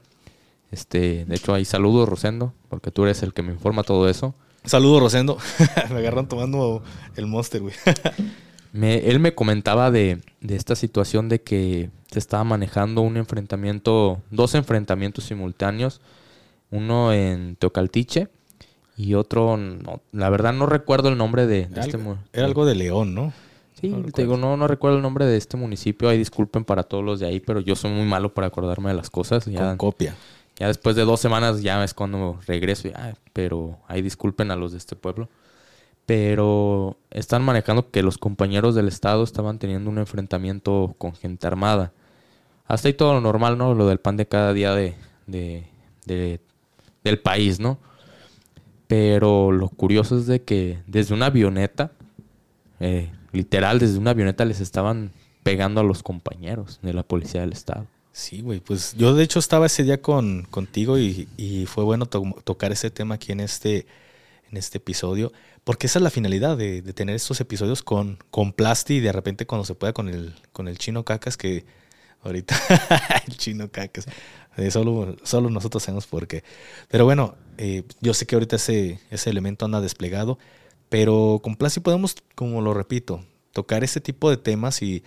Este, de hecho, ahí saludos, Rosendo, porque tú eres el que me informa todo eso. Saludos, Rosendo. me agarran tomando el monster, güey. él me comentaba de, esta situación de que se estaba manejando un enfrentamiento, dos enfrentamientos simultáneos, uno en Teocaltiche y otro, la verdad no recuerdo el nombre de, este Era algo de León, ¿no? Sí, no te digo, no, no recuerdo el nombre de este municipio, ahí disculpen para todos los de ahí, pero yo soy muy malo para acordarme de las cosas. Ya, Con copia. Ya después de dos semanas ya es cuando regreso, pero ahí disculpen a los de este pueblo pero están manejando que los compañeros del Estado estaban teniendo un enfrentamiento con gente armada. Hasta ahí todo lo normal, ¿no? Lo del pan de cada día de, del país, ¿no? Pero lo curioso es de que desde una avioneta, eh, literal, desde una avioneta les estaban pegando a los compañeros de la policía del Estado. Sí, güey, pues yo de hecho estaba ese día con, contigo y, y fue bueno tocar ese tema aquí en este, en este episodio. Porque esa es la finalidad de, tener estos episodios con, con Plasti y de repente cuando se pueda con el, con el chino cacas, que ahorita el chino cacas, eh, solo, solo nosotros sabemos por qué. Pero bueno, eh, yo sé que ahorita ese, ese elemento anda desplegado, pero con Plasti podemos, como lo repito, tocar ese tipo de temas y,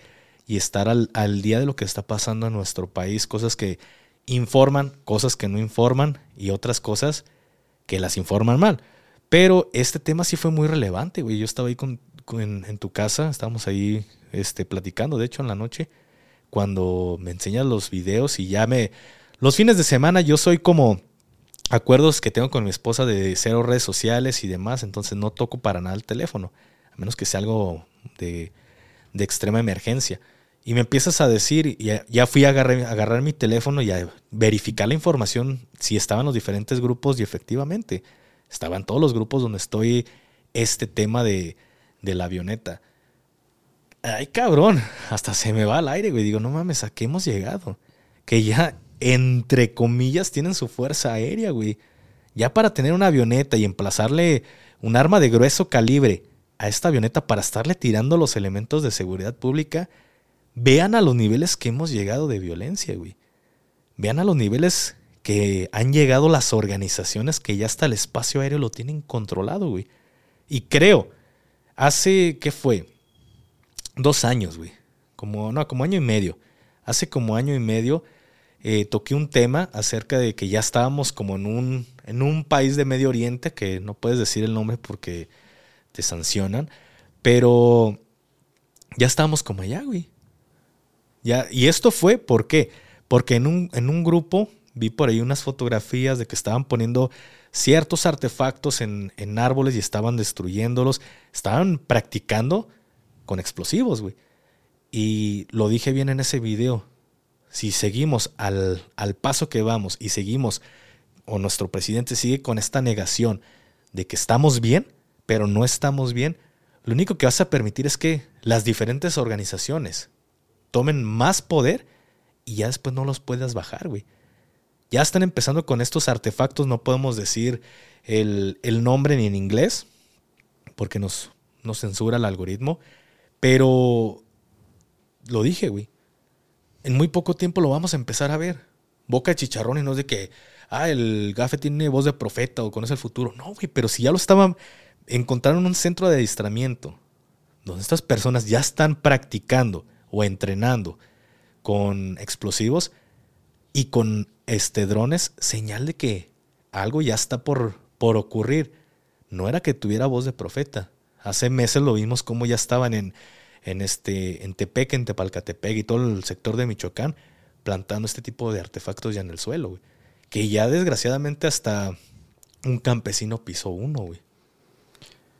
y estar al, al día de lo que está pasando en nuestro país, cosas que informan, cosas que no informan y otras cosas que las informan mal. Pero este tema sí fue muy relevante, güey. Yo estaba ahí con, en, tu casa, estábamos ahí este, platicando, de hecho, en la noche, cuando me enseñas los videos y ya me... Los fines de semana yo soy como acuerdos que tengo con mi esposa de cero redes sociales y demás, entonces no toco para nada el teléfono, a menos que sea algo de, de extrema emergencia. Y me empiezas a decir, ya, ya fui a a agarrar mi teléfono y a verificar la información si estaban los diferentes grupos y efectivamente Estaban todos los grupos donde estoy este tema de, de la avioneta. Ay, cabrón, hasta se me va al aire, güey. Digo, no mames, ¿a qué hemos llegado? Que ya, entre comillas, tienen su fuerza aérea, güey. Ya para tener una avioneta y emplazarle un arma de grueso calibre a esta avioneta para estarle tirando los elementos de seguridad pública, vean a los niveles que hemos llegado de violencia, güey. Vean a los niveles que han llegado las organizaciones que ya hasta el espacio aéreo lo tienen controlado, güey. Y creo Hace, ¿qué fue? Dos años, güey. Como, no, como año y medio. Hace como año y medio eh, toqué un tema acerca de que ya estábamos como en un, en un país de Medio Oriente, que no puedes decir el nombre porque te sancionan, pero ya estábamos como allá, güey. Ya, y esto fue, ¿por qué? Porque en un, en un grupo vi por ahí unas fotografías de que estaban poniendo ciertos artefactos en, en árboles y estaban destruyéndolos. Estaban practicando con explosivos, güey. Y lo dije bien en ese video. Si seguimos al, al paso que vamos y seguimos, o nuestro presidente sigue con esta negación de que estamos bien, pero no estamos bien, lo único que vas a permitir es que las diferentes organizaciones tomen más poder y ya después no los puedas bajar, güey. Ya están empezando con estos artefactos, no podemos decir el, el nombre ni en inglés, porque nos, nos censura el algoritmo, pero lo dije, güey. En muy poco tiempo lo vamos a empezar a ver. Boca de chicharrón y no es de que, ah, el gafe tiene voz de profeta o conoce el futuro. No, güey, pero si ya lo estaban, encontraron un centro de adiestramiento donde estas personas ya están practicando o entrenando con explosivos y con este drones, señal de que algo ya está por, por ocurrir. No era que tuviera voz de profeta. Hace meses lo vimos como ya estaban en, en, este, en Tepec, en Tepalcatepec y todo el sector de Michoacán plantando este tipo de artefactos ya en el suelo, güey. Que ya desgraciadamente hasta un campesino pisó uno, güey.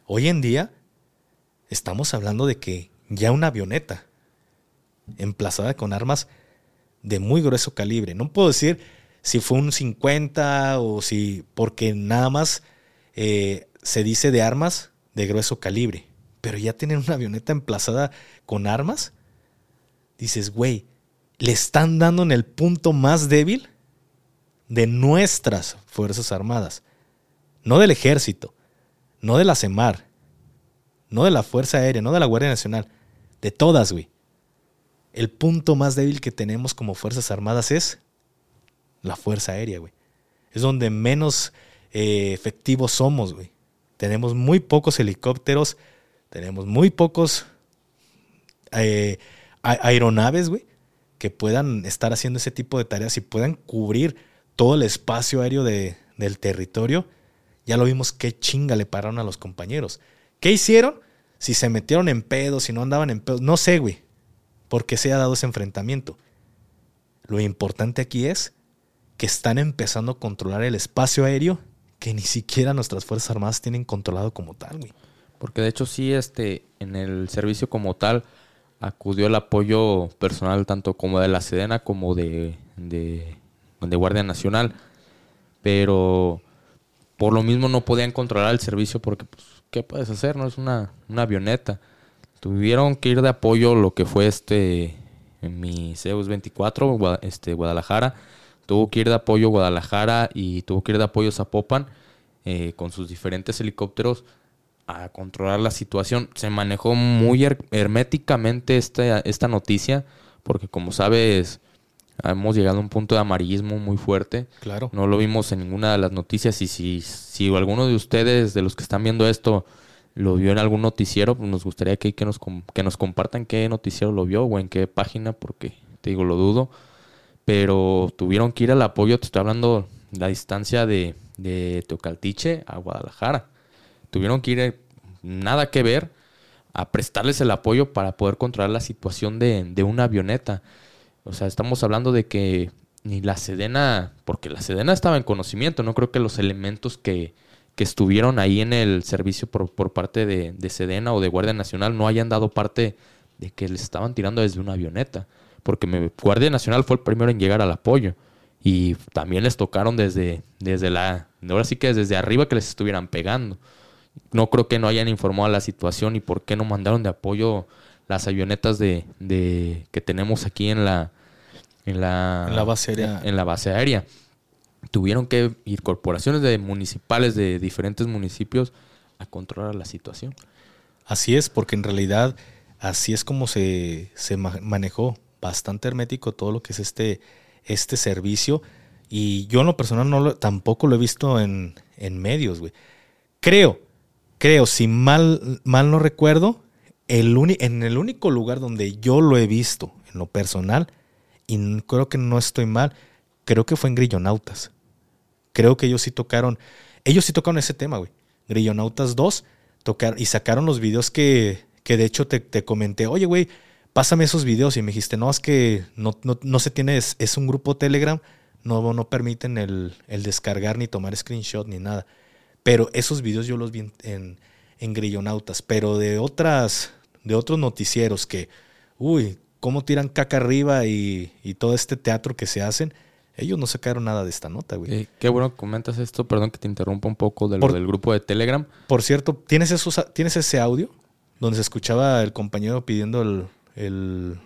Hoy en día estamos hablando de que ya una avioneta emplazada con armas de muy grueso calibre. No puedo decir si fue un 50 o si, porque nada más eh, se dice de armas de grueso calibre, pero ya tienen una avioneta emplazada con armas, dices, güey, le están dando en el punto más débil de nuestras Fuerzas Armadas, no del ejército, no de la CEMAR, no de la Fuerza Aérea, no de la Guardia Nacional, de todas, güey. El punto más débil que tenemos como Fuerzas Armadas es la Fuerza Aérea, güey. Es donde menos eh, efectivos somos, güey. Tenemos muy pocos helicópteros, tenemos muy pocos eh, aeronaves, güey, que puedan estar haciendo ese tipo de tareas y puedan cubrir todo el espacio aéreo de, del territorio. Ya lo vimos qué chinga le pararon a los compañeros. ¿Qué hicieron? Si se metieron en pedos, si no andaban en pedos, no sé, güey, por qué se ha dado ese enfrentamiento. Lo importante aquí es que están empezando a controlar el espacio aéreo que ni siquiera nuestras Fuerzas Armadas tienen controlado como tal, güey. Porque de hecho sí, este, en el servicio como tal, acudió el apoyo personal tanto como de la Sedena como de, de, Guardia Nacional. Pero por lo mismo no podían controlar el servicio porque, pues, ¿qué puedes hacer? No es una, una avioneta. Tuvieron que ir de apoyo lo que fue este en mi Zeus 24, este, Guadalajara Tuvo que ir de apoyo Guadalajara y tuvo que ir de apoyo a Zapopan eh, con sus diferentes helicópteros a controlar la situación. Se manejó muy herméticamente esta, esta noticia porque como sabes hemos llegado a un punto de amarillismo muy fuerte. Claro. No lo vimos en ninguna de las noticias y si, si alguno de ustedes, de los que están viendo esto, lo vio en algún noticiero, pues nos gustaría que, que, nos, que nos compartan qué noticiero lo vio o en qué página, porque te digo, lo dudo pero tuvieron que ir al apoyo, te estoy hablando la distancia de, de Teocaltiche a Guadalajara. Tuvieron que ir, eh, nada que ver, a prestarles el apoyo para poder controlar la situación de, de una avioneta. O sea, estamos hablando de que ni la Sedena, porque la Sedena estaba en conocimiento, no creo que los elementos que, que estuvieron ahí en el servicio por, por parte de, de, Sedena o de Guardia Nacional no hayan dado parte de que les estaban tirando desde una avioneta porque mi Guardia Nacional fue el primero en llegar al apoyo. Y también les tocaron desde, desde la. Ahora sí que desde arriba que les estuvieran pegando. No creo que no hayan informado la situación y por qué no mandaron de apoyo las avionetas de, de que tenemos aquí en la. En la, en la base aérea. En, la base aérea. Tuvieron que ir corporaciones de municipales de diferentes municipios a controlar la situación. Así es, porque en realidad así es como se, se manejó bastante hermético todo lo que es este, este servicio. Y yo en lo personal no tampoco lo he visto en, en medios, güey. Creo, creo, si mal, mal no recuerdo, el en el único lugar donde yo lo he visto en lo personal, y creo que no estoy mal, creo que fue en Grillonautas. Creo que ellos sí tocaron, ellos sí tocaron ese tema, güey. Grillonautas 2 tocaron y sacaron los videos que, que de hecho te, te comenté, oye, güey, pásame esos videos y me dijiste, no, es que no, no, no se tiene, es, es un grupo Telegram, no, no permiten el, el descargar ni tomar screenshot ni nada. Pero esos videos yo los vi en, en, en Grillonautas, pero de otras, de otros noticieros que, uy, cómo tiran caca arriba y, y todo este teatro que se hacen, ellos no sacaron nada de esta nota, güey. Eh, qué bueno que comentas esto. Perdón que te interrumpa un poco de lo Por- del grupo de Telegram. Por cierto, ¿tienes, esos, ¿tienes ese audio donde se escuchaba el compañero pidiendo el, el-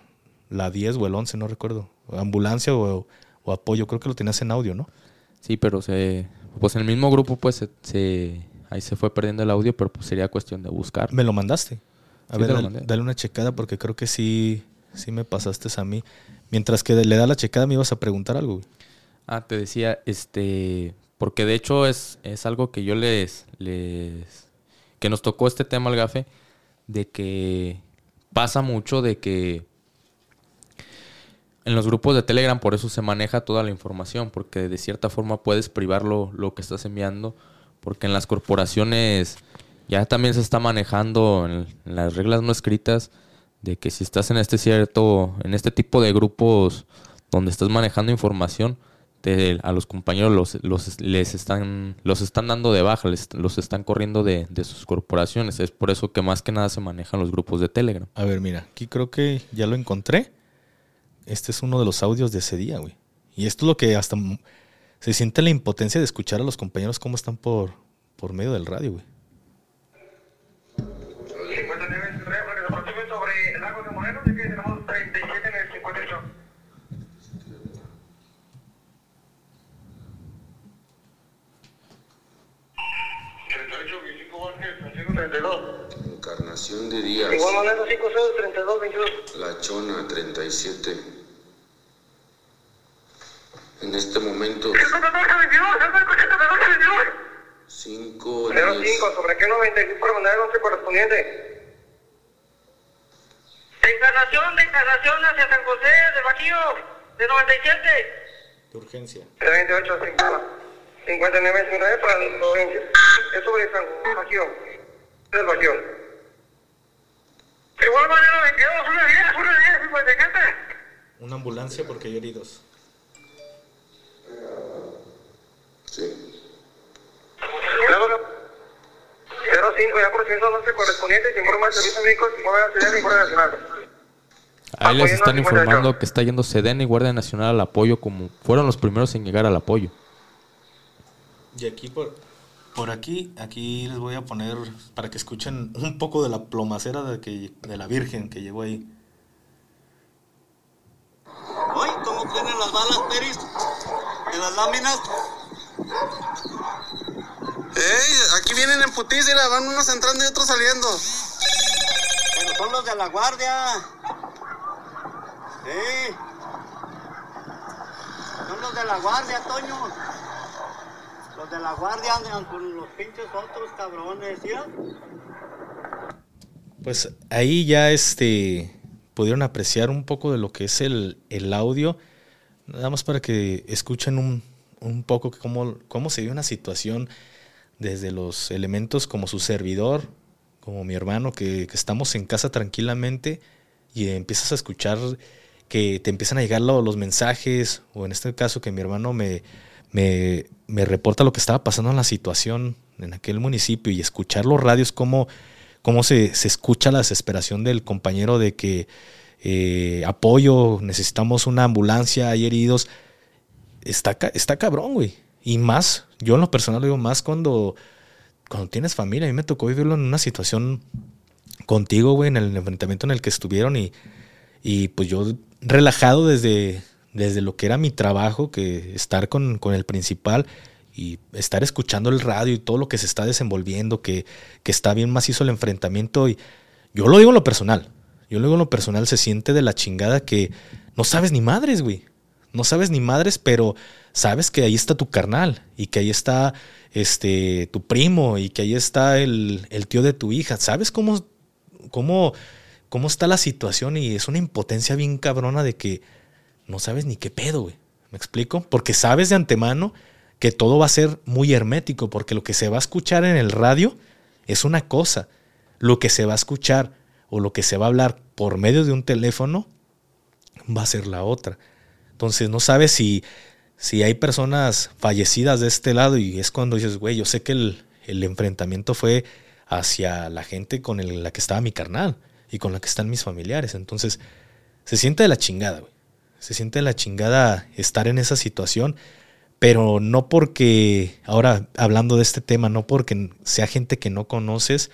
la 10 o el 11, no recuerdo, ambulancia o, o apoyo? Creo que lo tenías en audio, ¿no? Sí, pero se, pues en el mismo grupo, pues se, se- ahí se fue perdiendo el audio, pero pues sería cuestión de buscar. Me lo mandaste. A Sí, ver, dale una checada porque creo que sí, sí me pasaste a mí. Mientras que le da la checada me ibas a preguntar algo. Ah, te decía, este, porque de hecho es, es algo que yo les, les, que nos tocó este tema al gafe, de que pasa mucho de que en los grupos de Telegram por eso se maneja toda la información, porque de cierta forma puedes privar lo, que estás enviando, porque en las corporaciones ya también se está manejando en las reglas no escritas de que si estás en este cierto, en este tipo de grupos donde estás manejando información, a los compañeros los, los- les están, los están dando de baja, les- los están corriendo de, de sus corporaciones. Es por eso que más que nada se manejan los grupos de Telegram. A ver, mira, aquí creo que ya lo encontré. Este es uno de los audios de ese día, güey. Y esto es lo que hasta se siente la impotencia de escuchar a los compañeros cómo están por, por medio del radio, güey. 59 en Rea, porque aproxime sobre el lago de Moreno, así que tenemos 37 en el 58. Encarnación de Díaz, Igual manera 50 32 22. La Chona 37. En este momento, 5, 10, 05, sobre qué 95 por mandar el 11 correspondiente. De encarnación, de encarnación hacia San José, de Bajío, de 97. De urgencia. De 28 a 50. 59 en Rea para el 90. Es sobre San Bajío, del Bajío. Igual manera 22, una 10, una 10, 57. Una ambulancia porque hay heridos. sí. 05, ya por ciento 11 correspondiente, se informa el servicio médico, se informa la ciudad de Guardia Nacional. Ahí les están al 58. informando que está yendo Sedena y Guardia Nacional al apoyo como fueron los primeros en llegar al apoyo. Y aquí por, por aquí, aquí les voy a poner para que escuchen un poco de la plomacera de, que, de la Virgen que llegó ahí. Hoy, ¿cómo tienen las balas, Peris? ¿En las láminas? ¡Ey! Aquí vienen en mira, van unos entrando y otros saliendo. Pero son los de la guardia. Sí. Son los de la guardia, Toño. Los de la guardia andan con los pinches otros cabrones, ¿sí? Pues ahí ya este pudieron apreciar un poco de lo que es el, el audio, nada más para que escuchen un, un poco cómo, cómo se dio una situación desde los elementos como su servidor, como mi hermano, que, que estamos en casa tranquilamente y empiezas a escuchar que te empiezan a llegar lo- los mensajes, o en este caso que mi hermano me, me, me reporta lo que estaba pasando en la situación en aquel municipio y escuchar los radios, cómo, cómo se, se escucha la desesperación del compañero de que eh, apoyo, necesitamos una ambulancia, hay heridos. Está, está cabrón, güey. Y más, yo en lo personal digo más cuando, cuando tienes familia. A mí me tocó vivirlo en una situación contigo, güey, en el enfrentamiento en el que estuvieron y, y pues yo relajado desde, desde lo que era mi trabajo, que estar con, con el principal y estar escuchando el radio y todo lo que se está desenvolviendo, que, que está bien macizo el enfrentamiento. Y yo lo digo en lo personal. Yo lo digo en lo personal, se siente de la chingada que no sabes ni madres, güey. No sabes ni madres, pero sabes que ahí está tu carnal y que ahí está este, tu primo y que ahí está el, el tío de tu hija. ¿Sabes cómo, cómo, cómo está la situación? Y es una impotencia bien cabrona de que no sabes ni qué pedo, güey. ¿Me explico? Porque sabes de antemano que todo va a ser muy hermético, porque lo que se va a escuchar en el radio es una cosa, lo que se va a escuchar o lo que se va a hablar por medio de un teléfono va a ser la otra. Entonces no sabes si, si hay personas fallecidas de este lado y es cuando dices, güey, yo sé que el, el enfrentamiento fue hacia la gente con la que estaba mi carnal y con la que están mis familiares. Entonces se siente de la chingada, güey. Se siente la chingada estar en esa situación, pero no porque, ahora hablando de este tema, no porque sea gente que no conoces,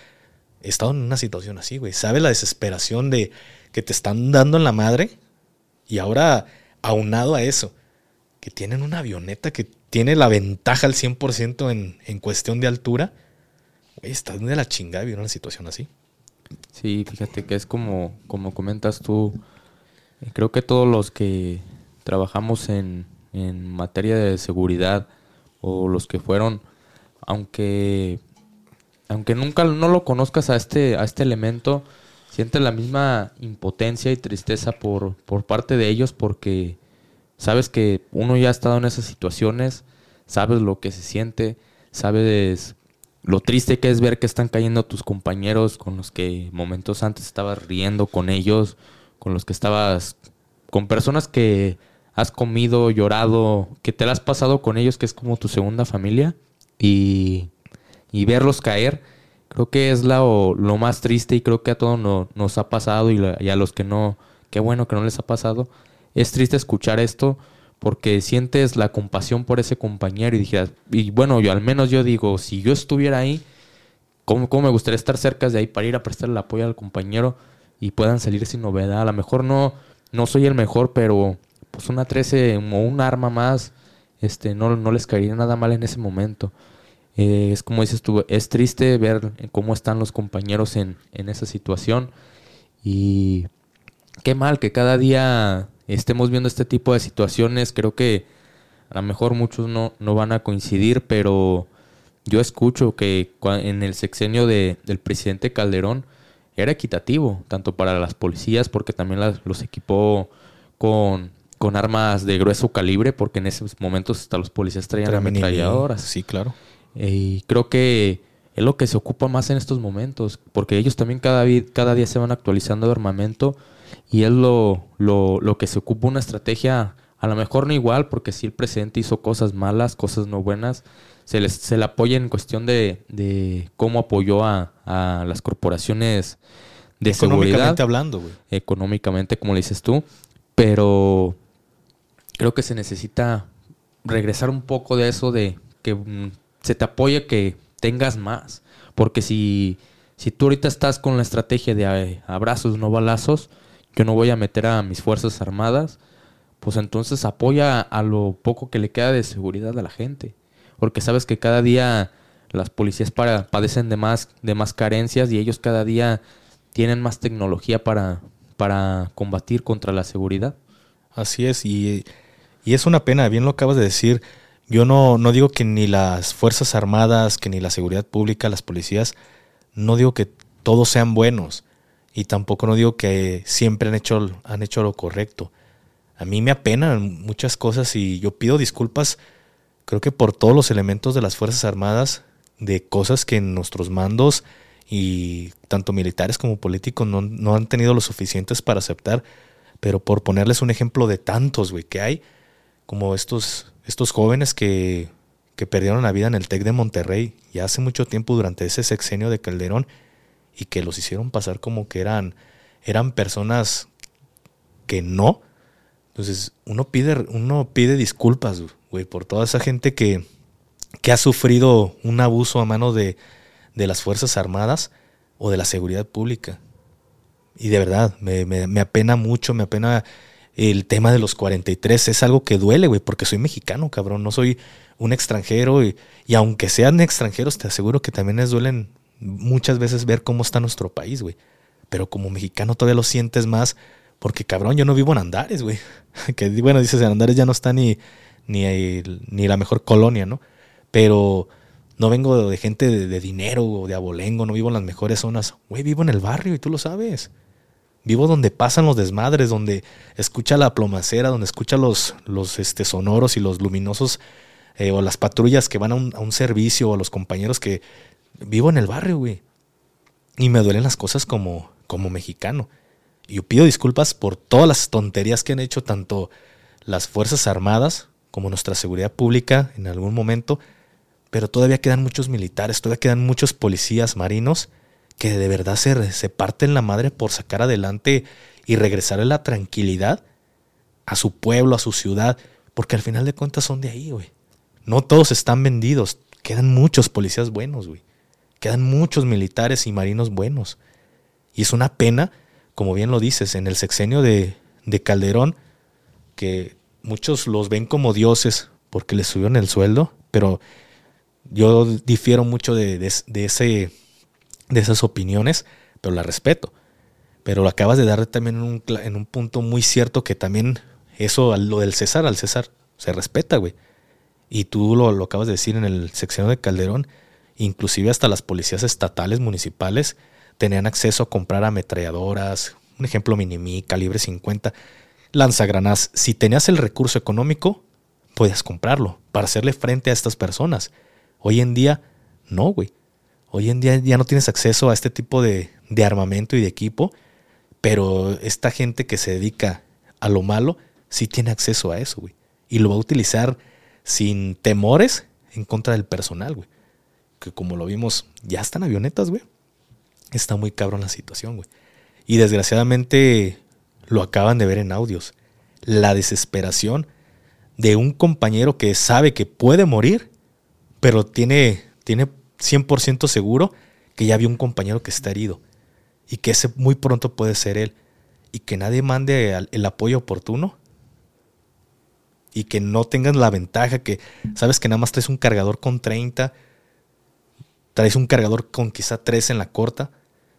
he estado en una situación así, güey. ¿Sabes la desesperación de que te están dando en la madre? Y ahora, aunado a eso, que tienen una avioneta que tiene la ventaja al 100% en, en cuestión de altura, güey, estás de la chingada vivir una situación así. Sí, fíjate que es como, como comentas tú. Eh, Creo que todos los que trabajamos en, en materia de seguridad o los que fueron, aunque aunque nunca no lo conozcas a este a este elemento, sientes la misma impotencia y tristeza por, por parte de ellos porque sabes que uno ya ha estado en esas situaciones, sabes lo que se siente, sabes lo triste que es ver que están cayendo tus compañeros con los que momentos antes estabas riendo con ellos, con los que estabas, con personas que has comido, llorado, que te la has pasado con ellos, que es como tu segunda familia, y, y verlos caer, creo que es lo, lo más triste y creo que a todos no- nos ha pasado y, y a los que no, qué bueno que no les ha pasado, es triste escuchar esto porque sientes la compasión por ese compañero y dijeras, y bueno, yo al menos yo digo, si yo estuviera ahí, ¿cómo, cómo me gustaría estar cerca de ahí para ir a prestarle el apoyo al compañero y puedan salir sin novedad? A lo mejor no, no soy el mejor, pero pues una 13 o un arma más, este, no, no les caería nada mal en ese momento. Eh, es como dices tú, es triste ver cómo están los compañeros en, en esa situación y qué mal que cada día estemos viendo este tipo de situaciones. Creo que a lo mejor muchos no, no van a coincidir, pero yo escucho que en el sexenio de- del presidente Calderón era equitativo, tanto para las policías, porque también las- los equipó con, con armas de grueso calibre, porque en esos momentos hasta los policías traían ametralladoras. Sí, claro. Eh, Y creo que es lo que se ocupa más en estos momentos, porque ellos también cada, cada día se van actualizando de armamento y es lo, lo, lo que se ocupa una estrategia, a lo mejor no igual, porque si el presidente hizo cosas malas, cosas no buenas, se, les, se le apoya en cuestión de, de cómo apoyó a, a las corporaciones de seguridad. Económicamente hablando, güey. económicamente, como le dices tú, pero creo que se necesita regresar un poco de eso de que mm, se te apoye que tengas más, porque si, si tú ahorita estás con la estrategia de abrazos, no balazos, yo no voy a meter a mis fuerzas armadas, pues entonces apoya a lo poco que le queda de seguridad a la gente, porque sabes que cada día las policías para, padecen de más, de más carencias y ellos cada día tienen más tecnología para, para combatir contra la seguridad. Así es, y, y es una pena, bien lo acabas de decir. Yo no, no digo que ni las Fuerzas Armadas, que ni la seguridad pública, las policías, no digo que todos sean buenos. Y tampoco no digo que siempre han hecho, han hecho lo correcto. A mí me apenan muchas cosas y yo pido disculpas, creo que por todos los elementos de las Fuerzas Armadas, de cosas que nuestros mandos y tanto militares como políticos no, no han tenido lo suficientes para aceptar. Pero por ponerles un ejemplo de tantos, güey, que hay, como estos, estos jóvenes que, que perdieron la vida en el TEC de Monterrey ya hace mucho tiempo durante ese sexenio de Calderón y que los hicieron pasar como que eran, eran personas que no. Entonces, uno pide, uno pide disculpas, güey, por toda esa gente que, que ha sufrido un abuso a mano de, de las Fuerzas Armadas o de la seguridad pública. Y de verdad, me, me, apena mucho, me apena el tema de los 43. Es algo que duele, güey, porque soy mexicano, cabrón. No soy un extranjero. Y, y aunque sean extranjeros, te aseguro que también les duelen muchas veces ver cómo está nuestro país, güey. Pero como mexicano todavía lo sientes más Porque cabrón, yo no vivo en Andares, güey. Que bueno, dices, en Andares ya no está ni, ni, ni la mejor colonia, ¿no? Pero no vengo de gente de, dinero o de abolengo, no vivo en las mejores zonas. Güey, vivo en el barrio y tú lo sabes. Vivo donde pasan los desmadres, donde escucha la plomacera, donde escucha los, los este, sonoros y los luminosos, eh, o las patrullas que van a un, a un servicio, o los compañeros que... Vivo en el barrio, güey. Y me duelen las cosas como, como mexicano. Y yo pido disculpas por todas las tonterías que han hecho tanto las Fuerzas Armadas como nuestra seguridad pública en algún momento. Pero todavía quedan muchos militares, todavía quedan muchos policías marinos que de verdad se, se parten la madre por sacar adelante y regresarle la tranquilidad a su pueblo, a su ciudad, porque al final de cuentas son de ahí, güey. No todos están vendidos, quedan muchos policías buenos, güey. Quedan muchos militares y marinos buenos. Y es una pena, como bien lo dices, en el sexenio de, de Calderón, que muchos los ven como dioses porque les subieron el sueldo, pero yo difiero mucho de, de- ese, de esas opiniones, pero la respeto. Pero lo acabas de dar también en un, punto muy cierto que también eso, lo del César, al César, se respeta, güey. Y tú lo acabas de decir en el sexenio de Calderón, inclusive hasta las policías estatales, municipales, tenían acceso a comprar ametralladoras, un ejemplo Minimi, calibre 50, lanzagranadas. Si tenías el recurso económico, podías comprarlo para hacerle frente a estas personas. Hoy en día, no, güey. Hoy en día ya no tienes acceso a este tipo de, de armamento y de equipo, pero esta gente que se dedica a lo malo sí tiene acceso a eso, güey. Y lo va a utilizar sin temores en contra del personal, güey. Que como lo vimos, ya están avionetas, güey. Está muy cabrón la situación, güey. Y desgraciadamente lo acaban de ver en audios. La desesperación de un compañero que sabe que puede morir, pero tiene, tiene 100% seguro que ya vio un compañero que está herido y que ese muy pronto puede ser él y que nadie mande el apoyo oportuno y que no tengas la ventaja que sabes que nada más traes un cargador con 30, traes un cargador con quizá 3 en la corta,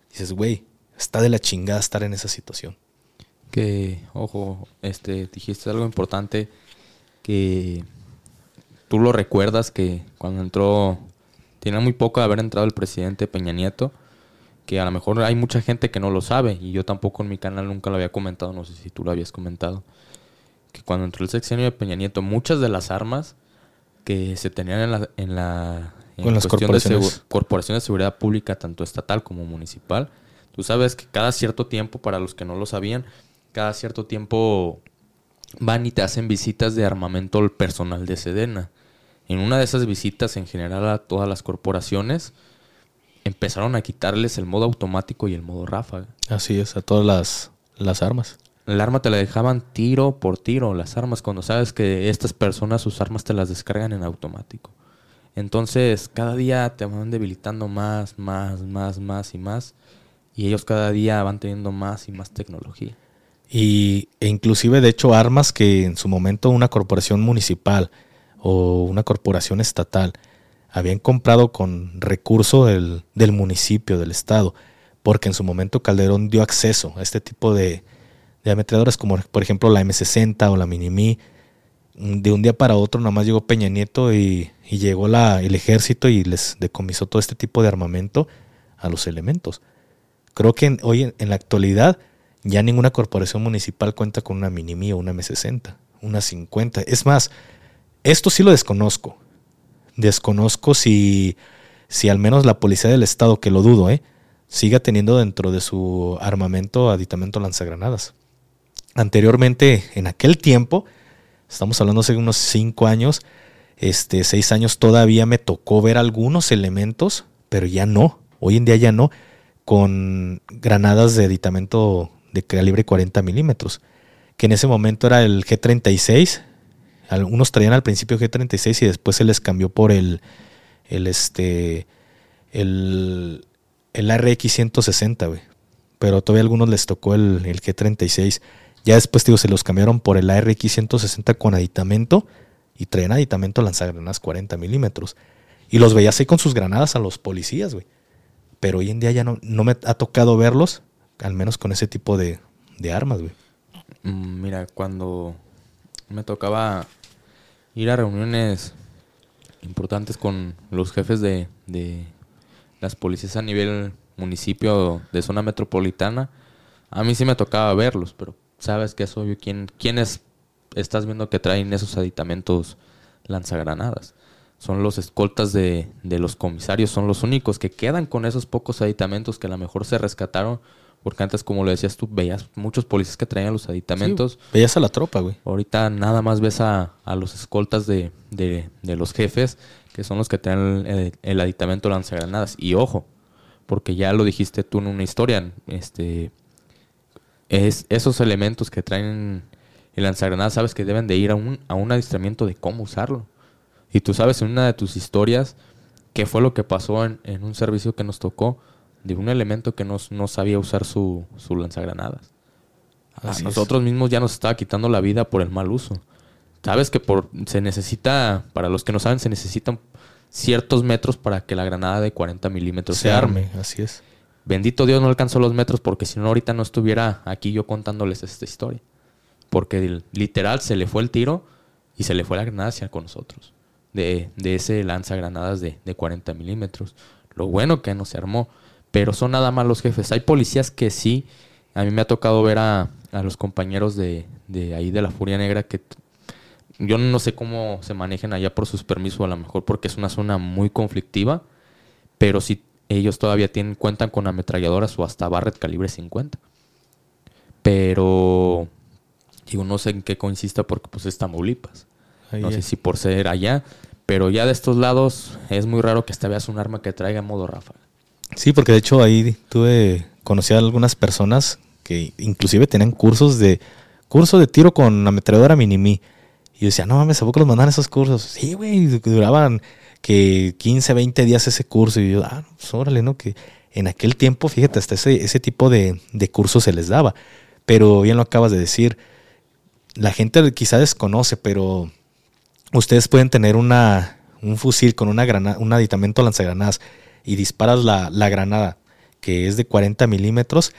dices, güey, está de la chingada estar en esa situación. Que, ojo, este, dijiste algo importante que tú lo recuerdas que cuando entró, tiene muy poco de haber entrado el presidente Peña Nieto, que a lo mejor hay mucha gente que no lo sabe y yo tampoco en mi canal nunca lo había comentado, no sé si tú lo habías comentado, que cuando entró el sexenio de Peña Nieto, muchas de las armas que se tenían. En la en Con las de corporaciones. segu- corporaciones de seguridad pública, tanto estatal como municipal, tú sabes que cada cierto tiempo, para los que no lo sabían, cada cierto tiempo van y te hacen visitas de armamento al personal de Sedena. En una de esas visitas, en general a todas las corporaciones, empezaron a quitarles el modo automático y el modo ráfaga. Así es, a todas las, las armas. El arma te la dejaban tiro por tiro, las armas, cuando sabes que estas personas sus armas te las descargan en automático. Entonces, cada día te van debilitando más, más, más, más y más. Y ellos cada día van teniendo más y más tecnología. Y, e inclusive, de hecho, armas que en su momento una corporación municipal o una corporación estatal habían comprado con recurso del, del municipio, del estado, porque en su momento Calderón dio acceso a este tipo de, de ametralladoras como por ejemplo la M60 o la Minimi. De un día para otro nada más llegó Peña Nieto y, llegó la, el ejército y les decomisó todo este tipo de armamento a los elementos. Creo que hoy en, en la actualidad ya ninguna corporación municipal cuenta con una Minimi o una M60, una 50. Es más, esto sí lo desconozco. Desconozco si, si al menos la policía del estado, que lo dudo, ¿eh? siga teniendo dentro de su armamento aditamento lanzagranadas. Anteriormente, en aquel tiempo, estamos hablando hace unos 5 años, este, 6 años todavía me tocó ver algunos elementos, pero ya no. Hoy en día ya no, con granadas de aditamento de calibre 40 milímetros, que en ese momento era el G36. Algunos traían al principio G36 y después se les cambió por el, el este, el, el RX 160, güey. Pero todavía a algunos les tocó el, el G36. Ya después, digo, se los cambiaron por el ARX 160 con aditamento y traían aditamento lanzagranadas 40 milímetros. Y los veías ahí con sus granadas a los policías, güey. Pero hoy en día ya no, no me ha tocado verlos, al menos con ese tipo de, de armas, güey. Mm, Mira, cuando me tocaba ir a reuniones importantes con los jefes de, de las policías a nivel municipio de zona metropolitana, a mí sí me tocaba verlos, pero sabes que soy yo quién, quiénes estás viendo que traen esos aditamentos lanzagranadas. Son los escoltas de, de los comisarios, son los únicos que quedan con esos pocos aditamentos que a lo mejor se rescataron, porque antes, como lo decías tú, veías muchos policías que traían los aditamentos. Veías a la tropa, güey. Ahorita nada más ves a, a los escoltas de, de- de los jefes, que son los que traen el, el aditamento lanzagranadas. Y ojo, porque ya lo dijiste tú en una historia, este, es esos elementos que traen el lanzagranadas, sabes que deben de ir a un, a un adiestramiento de cómo usarlo. Y tú sabes en una de tus historias qué fue lo que pasó en, en un servicio que nos tocó de un elemento que no, no sabía usar su, su lanzagranadas. A es. nosotros mismos ya nos estaba quitando la vida por el mal uso. Sabes que por se necesita, para los que no saben, se necesitan ciertos metros para que la granada de 40 milímetros Se arme, así es. Bendito Dios no alcanzó los metros porque si no ahorita no estuviera aquí yo contándoles esta historia. Porque literal se le fue el tiro y se le fue la granada hacia con nosotros. De, de ese lanzagranadas de, de 40 milímetros. Lo bueno que no se armó. Pero son nada más los jefes. Hay policías que sí. A mí me ha tocado ver a, a los compañeros de, de ahí de la Furia Negra que yo no sé cómo se manejan allá por sus permisos, a lo mejor porque es una zona muy conflictiva, pero sí ellos todavía tienen, cuentan con ametralladoras o hasta Barrett calibre 50. Pero digo, no sé en qué consista porque pues es Tamaulipas. Ahí no sé si por ser allá, pero ya de estos lados es muy raro que hasta veas un arma que traiga modo ráfaga. Sí, porque de hecho ahí tuve, conocí a algunas personas que inclusive tenían cursos de, curso de tiro con ametralladora mini-mi. Y yo decía, no mames, ¿a poco los mandan esos cursos? Sí, güey, duraban que 15, 20 días ese curso. Y yo, ah, pues órale, ¿no? Que en aquel tiempo, fíjate, hasta ese, ese tipo de, de se les daba. Pero bien lo acabas de decir, la gente quizá desconoce, pero ustedes pueden tener una, un fusil con una granada, un aditamento lanzagranadas y disparas la, la granada, que es de 40 milímetros.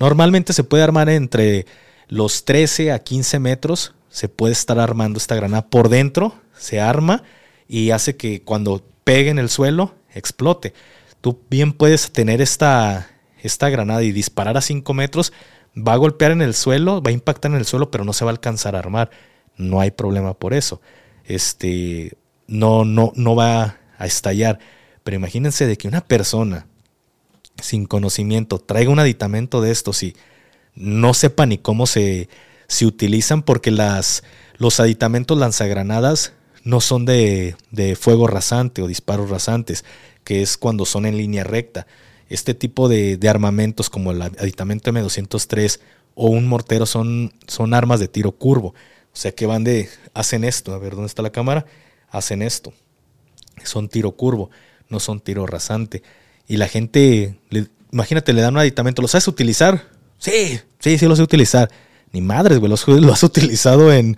Normalmente se puede armar entre los 13 a 15 metros. Se puede estar armando esta granada por dentro, se arma y hace que cuando pegue en el suelo explote. Tú bien puedes tener esta, esta granada y disparar a 5 metros, va a golpear en el suelo, va a impactar en el suelo, pero no se va a alcanzar a armar. No hay problema por eso. Este, no, no, no va a estallar. Pero imagínense de que una persona sin conocimiento traiga un aditamento de estos y no sepa ni cómo se, se utilizan porque las, los aditamentos lanzagranadas no son de, de fuego rasante o disparos rasantes, que es cuando son en línea recta. Este tipo de, armamentos como el aditamento M203 o un mortero son, son armas de tiro curvo. O sea que van de, hacen esto, a ver dónde está la cámara, hacen esto. Son tiro curvo, no son tiro rasante. Y la gente, imagínate, le dan un aditamento, ¿lo sabes utilizar? Sí, sí, sí lo sé utilizar. Ni madres, güey, lo, has- utilizado en,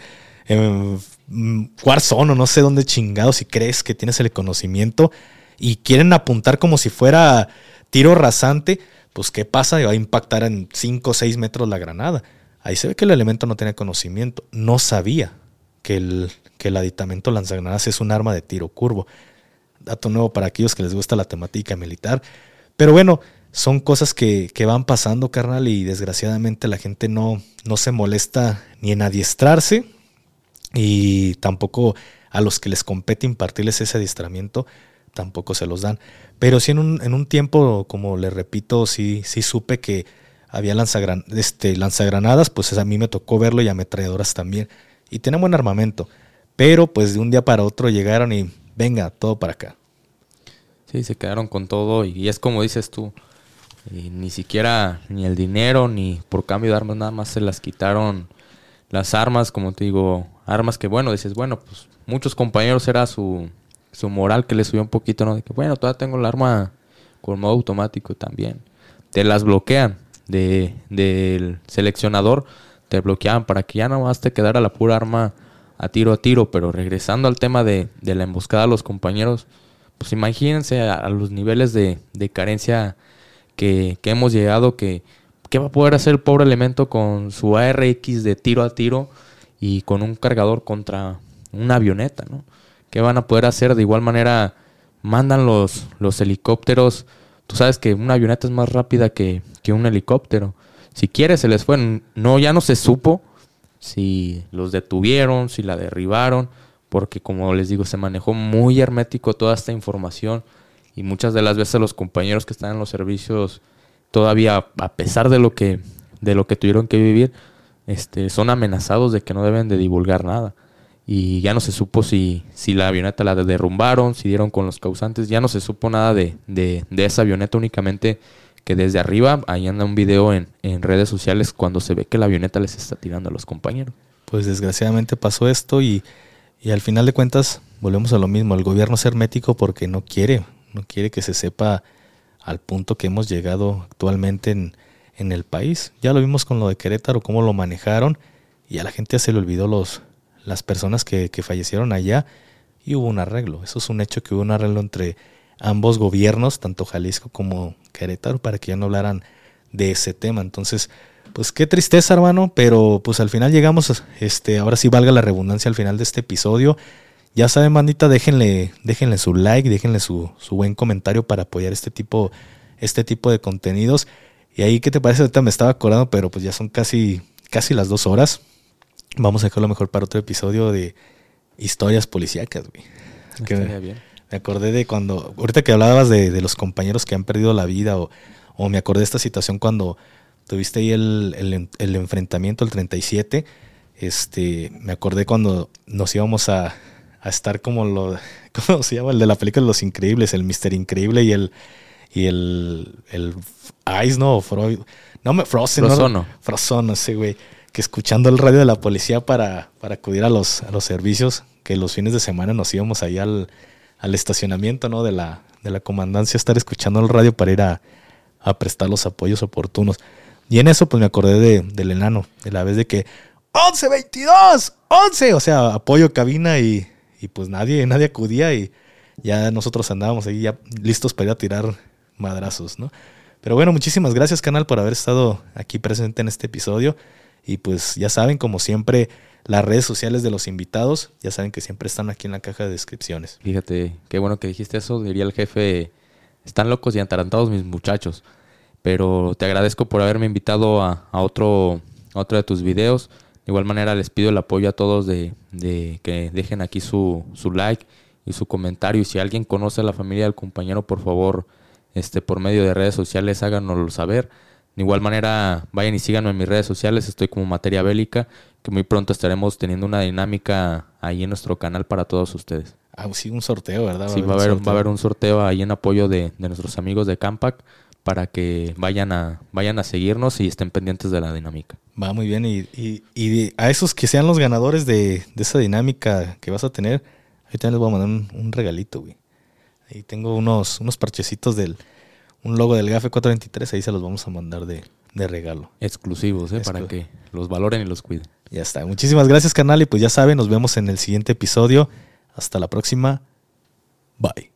Warzone o no sé dónde chingado si crees que tienes el conocimiento y quieren apuntar como si fuera tiro rasante, pues ¿qué pasa? Va a impactar en 5 o 6 metros la granada. Ahí se ve que el elemento no tenía conocimiento, no sabía que el, que el aditamento lanzagranadas es un arma de tiro curvo. Dato nuevo para aquellos que les gusta la temática militar. Pero bueno, son cosas que, que van pasando, carnal, y desgraciadamente la gente no, no se molesta ni en adiestrarse y tampoco a los que les compete impartirles ese adiestramiento, tampoco se los dan. Pero sí en un, en un tiempo, como les repito, sí, sí supe que había este, lanzagranadas, pues a mí me tocó verlo y ametralladoras también. Y tenían buen armamento. Pero pues de un día para otro llegaron y venga, todo para acá. Sí, se quedaron con todo y es como dices tú, y ni siquiera ni el dinero ni por cambio de armas nada más se las quitaron las armas, como te digo, armas que bueno, dices, bueno, pues muchos compañeros era su, su moral que le subió un poquito, ¿no? De que bueno, todavía tengo el arma con modo automático también. Te las bloquean de, del seleccionador, te bloqueaban para que ya no más te quedara la pura arma a tiro a tiro, pero regresando al tema de, de la emboscada a los compañeros, pues imagínense a, los niveles de, de carencia que, que hemos llegado, que, ¿qué va a poder hacer el pobre elemento con su ARX de tiro a tiro y con un cargador contra una avioneta, ¿no? ¿Qué van a poder hacer? De igual manera, mandan los, los helicópteros. Tú sabes que una avioneta es más rápida que, que un helicóptero. Si quieres, se les fue. No, ya no se supo si los detuvieron, si la derribaron, porque como les digo, se manejó muy hermético toda esta información y muchas de las veces los compañeros que están en los servicios todavía a pesar de lo que de lo que tuvieron que vivir, este, son amenazados de que no deben de divulgar nada. Y ya no se supo si, si la avioneta la derrumbaron, si dieron con los causantes, ya no se supo nada de, de, de esa avioneta, únicamente que desde arriba, ahí anda un video en, en redes sociales cuando se ve que la avioneta les está tirando a los compañeros. Pues desgraciadamente pasó esto y, y al final de cuentas volvemos a lo mismo, el gobierno es hermético porque no quiere, no quiere que se sepa al punto que hemos llegado actualmente en, en el país. Ya lo vimos con lo de Querétaro, cómo lo manejaron y a la gente se le olvidó los, las personas que, que fallecieron allá y hubo un arreglo. Eso es un hecho que hubo un arreglo entre ambos gobiernos, tanto Jalisco como Querétaro, para que ya no hablaran de ese tema. Entonces, pues qué tristeza, hermano, pero pues al final llegamos, este, ahora sí valga la redundancia al final de este episodio. Ya saben, bandita, déjenle, déjenle su like, déjenle su, su buen comentario para apoyar este tipo, este tipo de contenidos. Y ahí, ¿qué te parece? Ahorita me estaba acordando, pero pues ya son casi, casi las dos horas. Vamos a dejarlo mejor para otro episodio de historias policíacas, güey. Que bien. me acordé de cuando, ahorita que hablabas de, de los compañeros que han perdido la vida, o, o me acordé de esta situación cuando tuviste ahí el, el, el enfrentamiento, el 37. Este, me acordé cuando nos íbamos a, a estar como lo, ¿cómo se llama? El de la película de Los Increíbles, el Mister Increíble y el, y el, el Ice, ¿no? Freud. No, me, Frozen, ¿no? Frozono. Frozono, ese güey. Que escuchando el radio de la policía para, para acudir a los, a los servicios, que los fines de semana nos íbamos ahí al, al estacionamiento, ¿no? De la, de la comandancia, estar escuchando el radio para ir a, a prestar los apoyos oportunos. Y en eso, pues me acordé de, del enano, de la vez de que 11, 22, 11, o sea, apoyo cabina y, y pues nadie, nadie acudía y ya nosotros andábamos ahí ya listos para ir a tirar madrazos, ¿no? Pero bueno, muchísimas gracias, canal, por haber estado aquí presente en este episodio. Y pues ya saben, como siempre, las redes sociales de los invitados, ya saben que siempre están aquí en la caja de descripciones. Fíjate, qué bueno que dijiste eso. Diría el jefe, están locos y atarantados mis muchachos. Pero te agradezco por haberme invitado a, otro, otro de tus videos. De igual manera les pido el apoyo a todos de, de que dejen aquí su, su like y su comentario. Y si alguien conoce a la familia del compañero, por favor, este, por medio de redes sociales, háganoslo saber. De igual manera, vayan y síganme en mis redes sociales. Estoy como Materia Bélica, que muy pronto estaremos teniendo una dinámica ahí en nuestro canal para todos ustedes. Ah, sí, un sorteo, ¿verdad? Sí, va a, un haber, sorteo. va a haber un sorteo ahí en apoyo de, de nuestros amigos de Campac para que vayan a, vayan a seguirnos y estén pendientes de la dinámica. Va muy bien. Y, y, y a esos que sean los ganadores de, de, esa dinámica que vas a tener, ahí también les voy a mandar un, un regalito, güey. Ahí tengo unos, unos parchecitos del un logo del GAFE 423, ahí se los vamos a mandar de, de regalo. Exclusivos, ¿eh? Exclu- para que los valoren y los cuiden. Ya está. Muchísimas gracias, canal. Y pues ya saben, nos vemos en el siguiente episodio. Hasta la próxima. Bye.